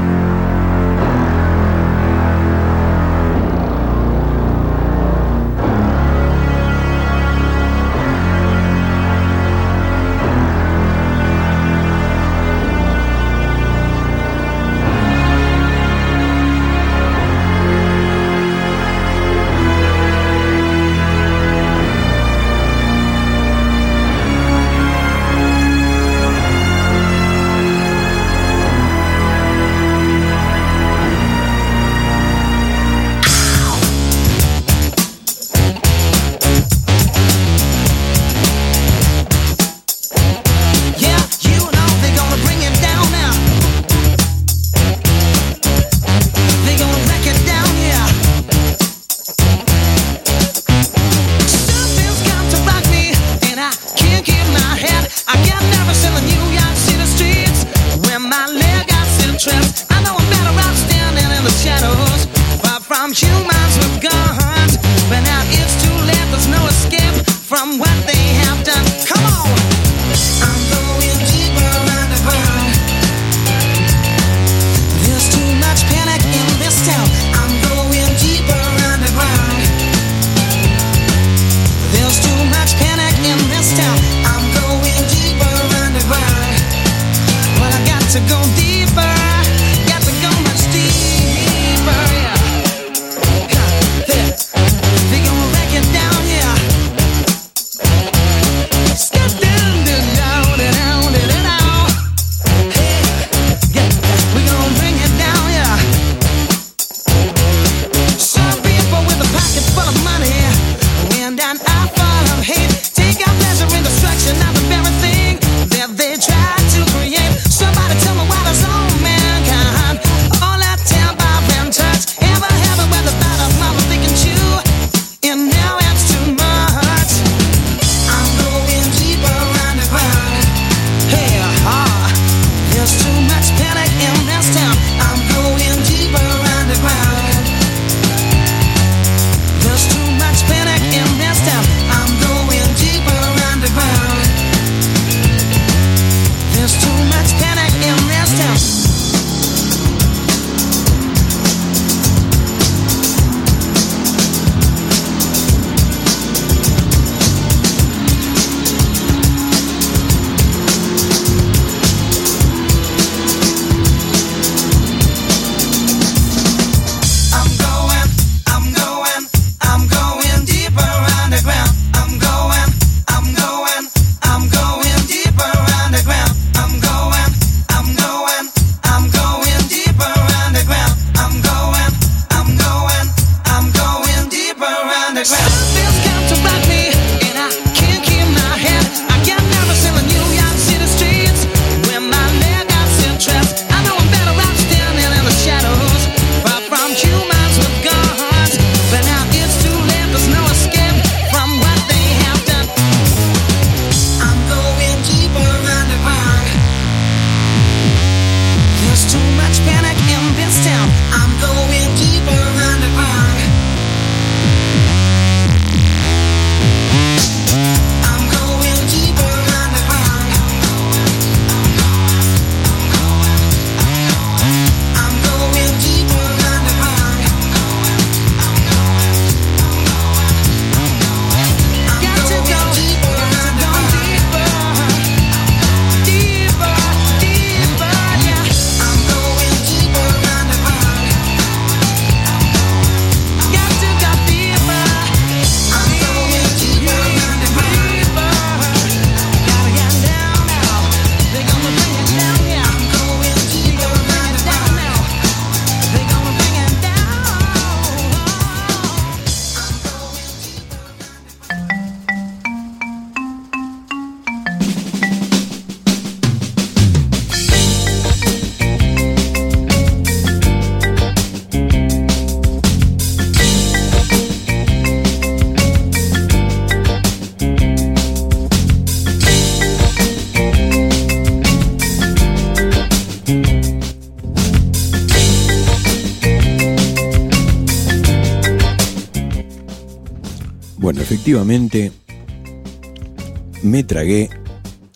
Me tragué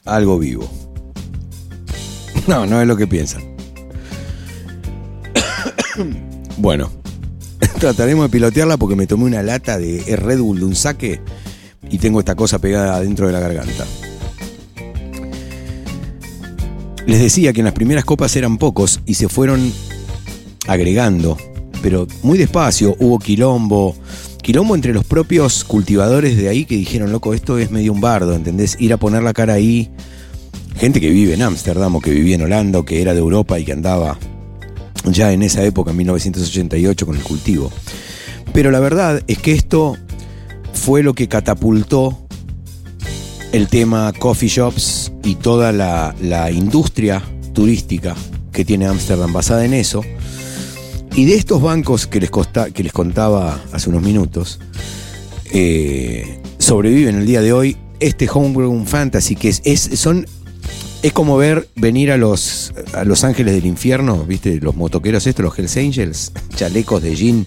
algo vivo. No, no es lo que piensan. bueno, trataremos de pilotearla porque me tomé una lata de Red Bull de un saque y tengo esta cosa pegada dentro de la garganta. Les decía que en las primeras copas eran pocos y se fueron agregando, pero muy despacio, hubo quilombo, quilombo entre los propios cultivadores de ahí que dijeron, loco, esto es medio un bardo, ¿entendés? Ir a poner la cara ahí, gente que vive en Ámsterdam o que vivía en Holanda o que era de Europa y que andaba ya en esa época, en 1988, con el cultivo. Pero la verdad es que esto fue lo que catapultó el tema coffee shops y toda la, la industria turística que tiene Ámsterdam basada en eso. Y de estos bancos que les, costa- que les contaba hace unos minutos, eh, sobreviven el día de hoy este Homegrown Fantasy, que es, es- son, es como ver venir a los, a los ángeles del infierno, ¿viste? Los motoqueros estos, los Hells Angels, chalecos de jean,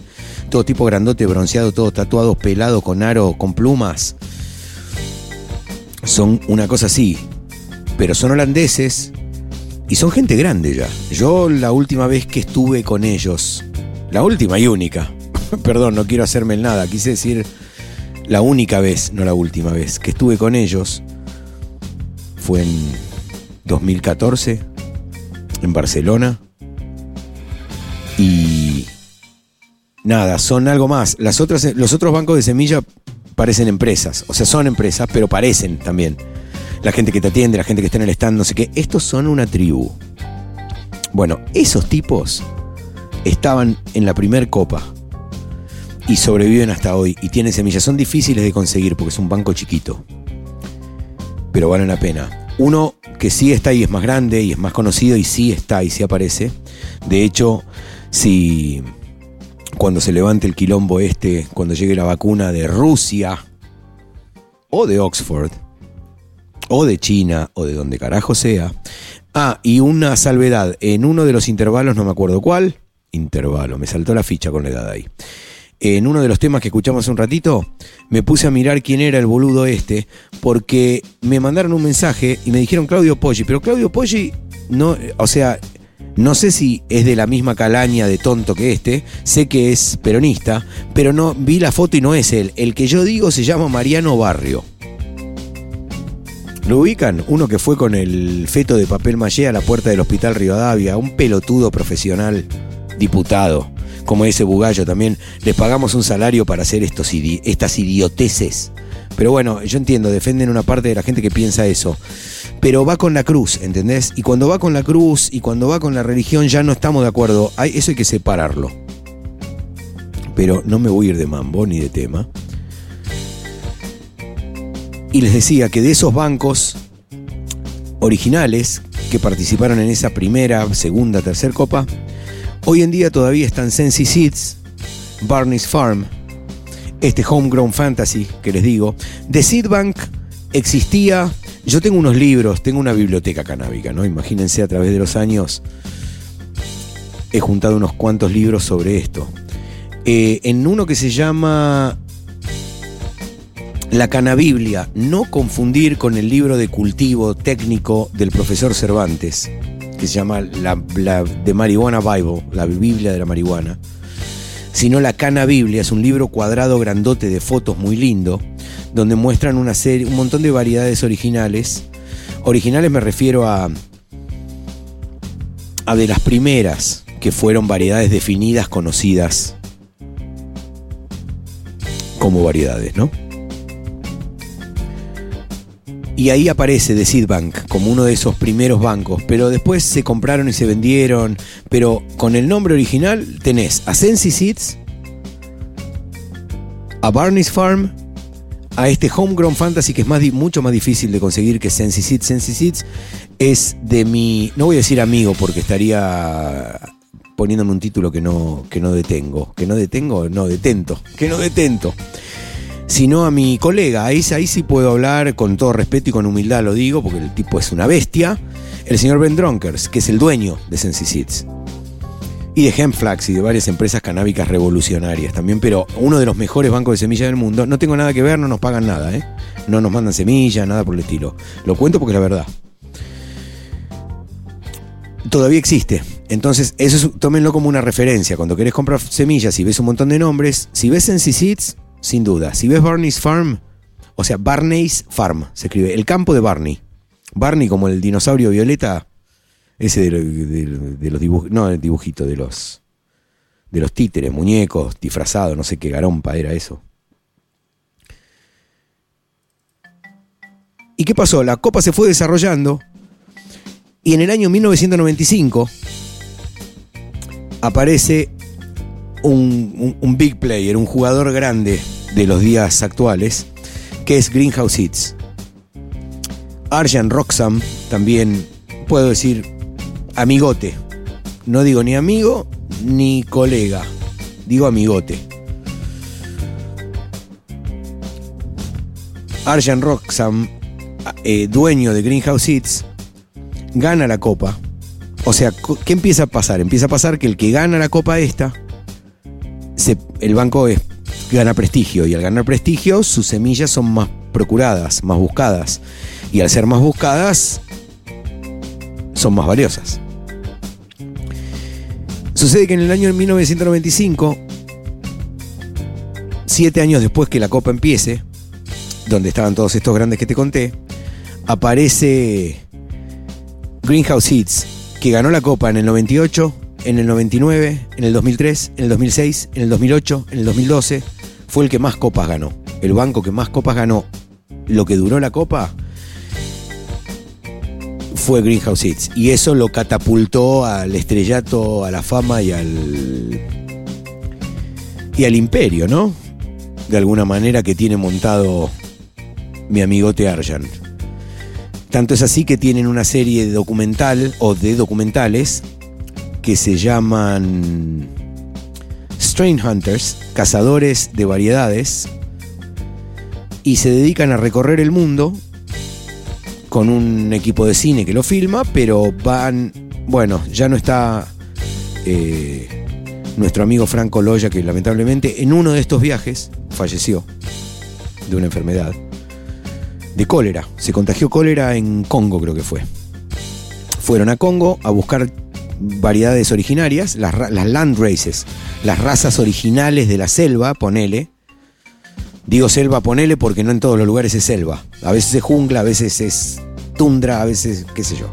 todo tipo grandote, bronceado, todo tatuado, pelado, con aro, con plumas. Son una cosa así, pero son holandeses y son gente grande ya. Yo la última vez que estuve con ellos, la última y única, perdón, no quiero hacerme el nada, quise decir la única vez, no la última vez, que estuve con ellos fue en 2014 en Barcelona y nada, son algo más. Las otras, los otros bancos de semilla parecen empresas, o sea, son empresas, pero parecen también. La gente que te atiende, la gente que está en el stand, no sé qué, estos son una tribu. Bueno, esos tipos estaban en la primer copa y sobreviven hasta hoy y tienen semillas. Son difíciles de conseguir porque es un banco chiquito, pero valen la pena. Uno que sí está y es más grande y es más conocido y sí está y sí aparece. De hecho, si cuando se levante el quilombo este, cuando llegue la vacuna de Rusia o de Oxford, o de China, o de donde carajo sea. Ah, y una salvedad, en uno de los intervalos, no me acuerdo cuál, intervalo, me saltó la ficha con la edad ahí. En uno de los temas que escuchamos hace un ratito, me puse a mirar quién era el boludo este, porque me mandaron un mensaje y me dijeron Claudio Poggi, pero Claudio Poggi, no, o sea, no sé si es de la misma calaña de tonto que este, sé que es peronista, pero no vi la foto y no es él. El que yo digo se llama Mariano Barrio. ¿Lo ubican? Uno que fue con el feto de papel maché a la puerta del hospital Rivadavia, un pelotudo profesional, diputado, como ese bugallo también. Les pagamos un salario para hacer estos estas idioteces. Pero bueno, yo entiendo, defienden una parte de la gente que piensa eso. Pero va con la cruz, ¿entendés? Y cuando va con la cruz y cuando va con la religión ya no estamos de acuerdo. Eso hay que separarlo. Pero no me voy a ir de mambo ni de tema. Y les decía que de esos bancos originales que participaron en esa primera, segunda, tercera copa, hoy en día todavía están Sensi Seeds, Barney's Farm, este Homegrown Fantasy que les digo. De Seed Bank existía, yo tengo unos libros, tengo una biblioteca canábica, ¿no? Imagínense a través de los años he juntado unos cuantos libros sobre esto. Eh, en uno que se llama la Canabiblia, no confundir con el libro de cultivo técnico del profesor Cervantes, que se llama la, de Marihuana Bible, la Biblia de la marihuana, sino la Canabiblia, es un libro cuadrado grandote de fotos muy lindo, donde muestran una serie, un montón de variedades originales. Originales me refiero a, a de las primeras, que fueron variedades definidas, conocidas como variedades, ¿no? Y ahí aparece The Seed Bank como uno de esos primeros bancos, pero después se compraron y se vendieron, pero con el nombre original tenés a Sensi Seeds, a Barney's Farm, a este Homegrown Fantasy que es mucho más difícil de conseguir que Sensi Seeds. Sensi Seeds es de mi, no voy a decir amigo porque estaría poniéndome un título que no, que no detengo, que no detengo, no detento, que no detento sino a mi colega. Ahí, sí puedo hablar con todo respeto y con humildad, lo digo, porque el tipo es una bestia. El señor Ben Dronkers, que es el dueño de Sensi Seeds. y de Hempflax y de varias empresas canábicas revolucionarias también, pero uno de los mejores bancos de semillas del mundo. No tengo nada que ver, no nos pagan nada, ¿eh? No nos mandan semillas, nada por el estilo. Lo cuento porque es la verdad. Todavía existe. Entonces, eso es- tómenlo como una referencia. Cuando querés comprar semillas y ves un montón de nombres, si ves Seeds, sin duda. Si ves Barney's Farm, o sea, Barney's Farm, se escribe, el campo de Barney. Barney como el dinosaurio violeta, ese de, lo- de- de los dibujos, no el dibujito, de los de los títeres, muñecos, disfrazados, no sé qué garompa era eso. ¿Y qué pasó? La copa se fue desarrollando y en el año 1995 aparece un, big player, un jugador grande de los días actuales, que es Greenhouse Hits. Arjan Roxham, también puedo decir amigote. No digo ni amigo ni colega, digo amigote. Arjan Roxham, eh, dueño de Greenhouse Hits, gana la copa. O sea, ¿qué empieza a pasar? Empieza a pasar que el que gana la copa esta, el banco es- gana prestigio y al ganar prestigio sus semillas son más procuradas, más buscadas. Y al ser más buscadas, son más valiosas. Sucede que en el año 1995, siete años después que la copa empiece, donde estaban todos estos grandes que te conté, aparece Greenhouse Hits, que ganó la copa en el 98, en el 99, en el 2003, en el 2006, en el 2008, en el 2012. Fue el que más copas ganó. El banco que más copas ganó, lo que duró la copa, fue Greenhouse Hits. Y eso lo catapultó al estrellato, a la fama y al. y al imperio, ¿no? De alguna manera que tiene montado mi amigote Arjan. Tanto es así que tienen una serie de documental o de documentales que se llaman Strain Hunters, cazadores de variedades, y se dedican a recorrer el mundo con un equipo de cine que lo filma, pero van, bueno, ya no está eh, nuestro amigo Franco Loya, que lamentablemente en uno de estos viajes falleció de una enfermedad de cólera. Se contagió cólera en Congo, creo que fue. Fueron a Congo a buscar variedades originarias, las, land races, las razas originales de la selva, ponele. Digo selva, ponele, porque no en todos los lugares es selva. A veces es jungla, a veces es tundra, a veces qué sé yo.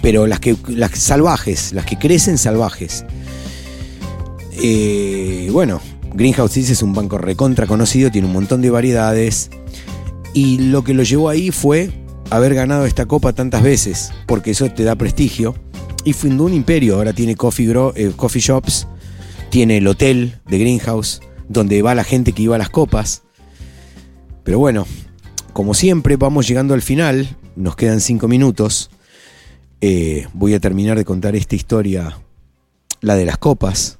Pero las que las salvajes, las que crecen salvajes. Eh, bueno, Greenhouse Seeds es un banco recontra conocido, tiene un montón de variedades. Y lo que lo llevó ahí fue haber ganado esta copa tantas veces, porque eso te da prestigio. Y fundó un imperio, ahora tiene coffee, gro- eh, coffee shops, tiene el hotel de Greenhouse, donde va la gente que iba a las copas. Pero bueno, como siempre, vamos llegando al final, nos quedan cinco minutos. Eh, voy a terminar de contar esta historia, la de las copas,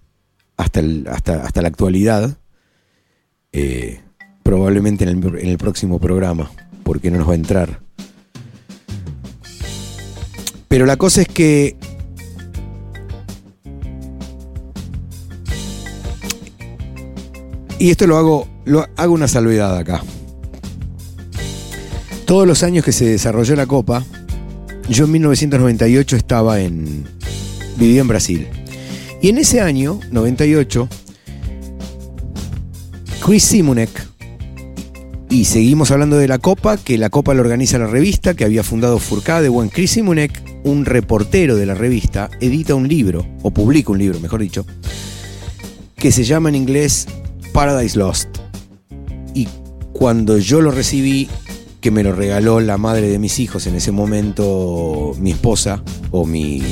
hasta, el- hasta, hasta la actualidad. Eh, probablemente en el, en el próximo programa, porque no nos va a entrar. Pero la cosa es que y esto lo hago, lo hago una salvedad acá. Todos los años que se desarrolló la Copa, yo en 1998 estaba en. vivía en Brasil. Y en ese año, 98, Chris Simonek, y seguimos hablando de la Copa, que la Copa la organiza la revista, que había fundado Furcade. Bueno, Chris Simonek, un reportero de la revista, edita un libro, o publica un libro, mejor dicho, que se llama en inglés Paradise Lost. Y cuando yo lo recibí, que me lo regaló la madre de mis hijos en ese momento, mi esposa, o mi...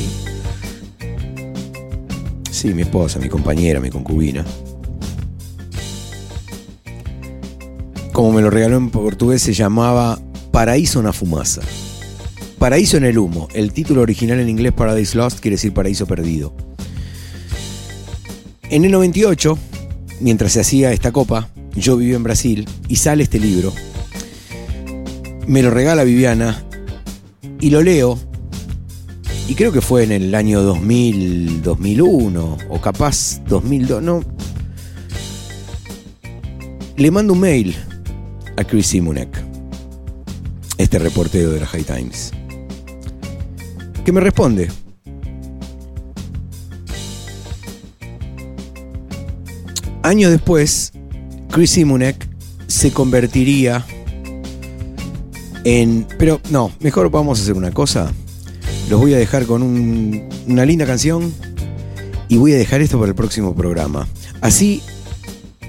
Sí, mi esposa, mi compañera, mi concubina. Como me lo regaló en portugués, se llamaba Paraíso na Fumaza. Paraíso en el humo. El título original en inglés Paradise Lost quiere decir paraíso perdido. En el 98, mientras se hacía esta copa, yo vivía en Brasil y sale este libro. Me lo regala Viviana y lo leo y creo que fue en el año 2000, 2001 o capaz 2002, no. Le mando un mail a Chris Simonek, este reportero de la High Times, que me responde. Años después, Chris Simonek se convertiría en... Pero no, mejor vamos a hacer una cosa. Los voy a dejar con un- una linda canción y voy a dejar esto para el próximo programa. Así,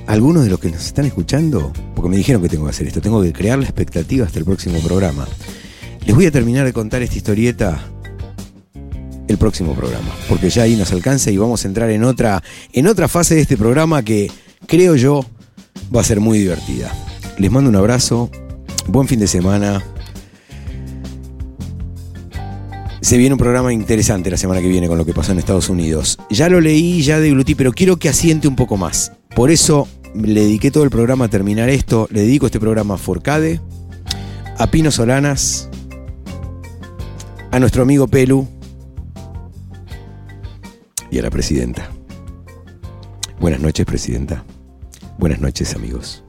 algunos de los que nos están escuchando, porque me dijeron que tengo que hacer esto, tengo que crear la expectativa hasta el próximo programa. Les voy a terminar de contar esta historieta el próximo programa, porque ya ahí nos alcanza y vamos a entrar en otra, en otra fase de este programa que creo yo va a ser muy divertida. Les mando un abrazo, buen fin de semana. Se viene un programa interesante la semana que viene con lo que pasó en Estados Unidos. Ya lo leí, ya deglutí, pero quiero que asiente un poco más. Por eso le dediqué todo el programa a terminar esto. Le dedico este programa a Forcade, a Pino Solanas, a nuestro amigo Pelu y a la presidenta. Buenas noches, presidenta. Buenas noches, amigos.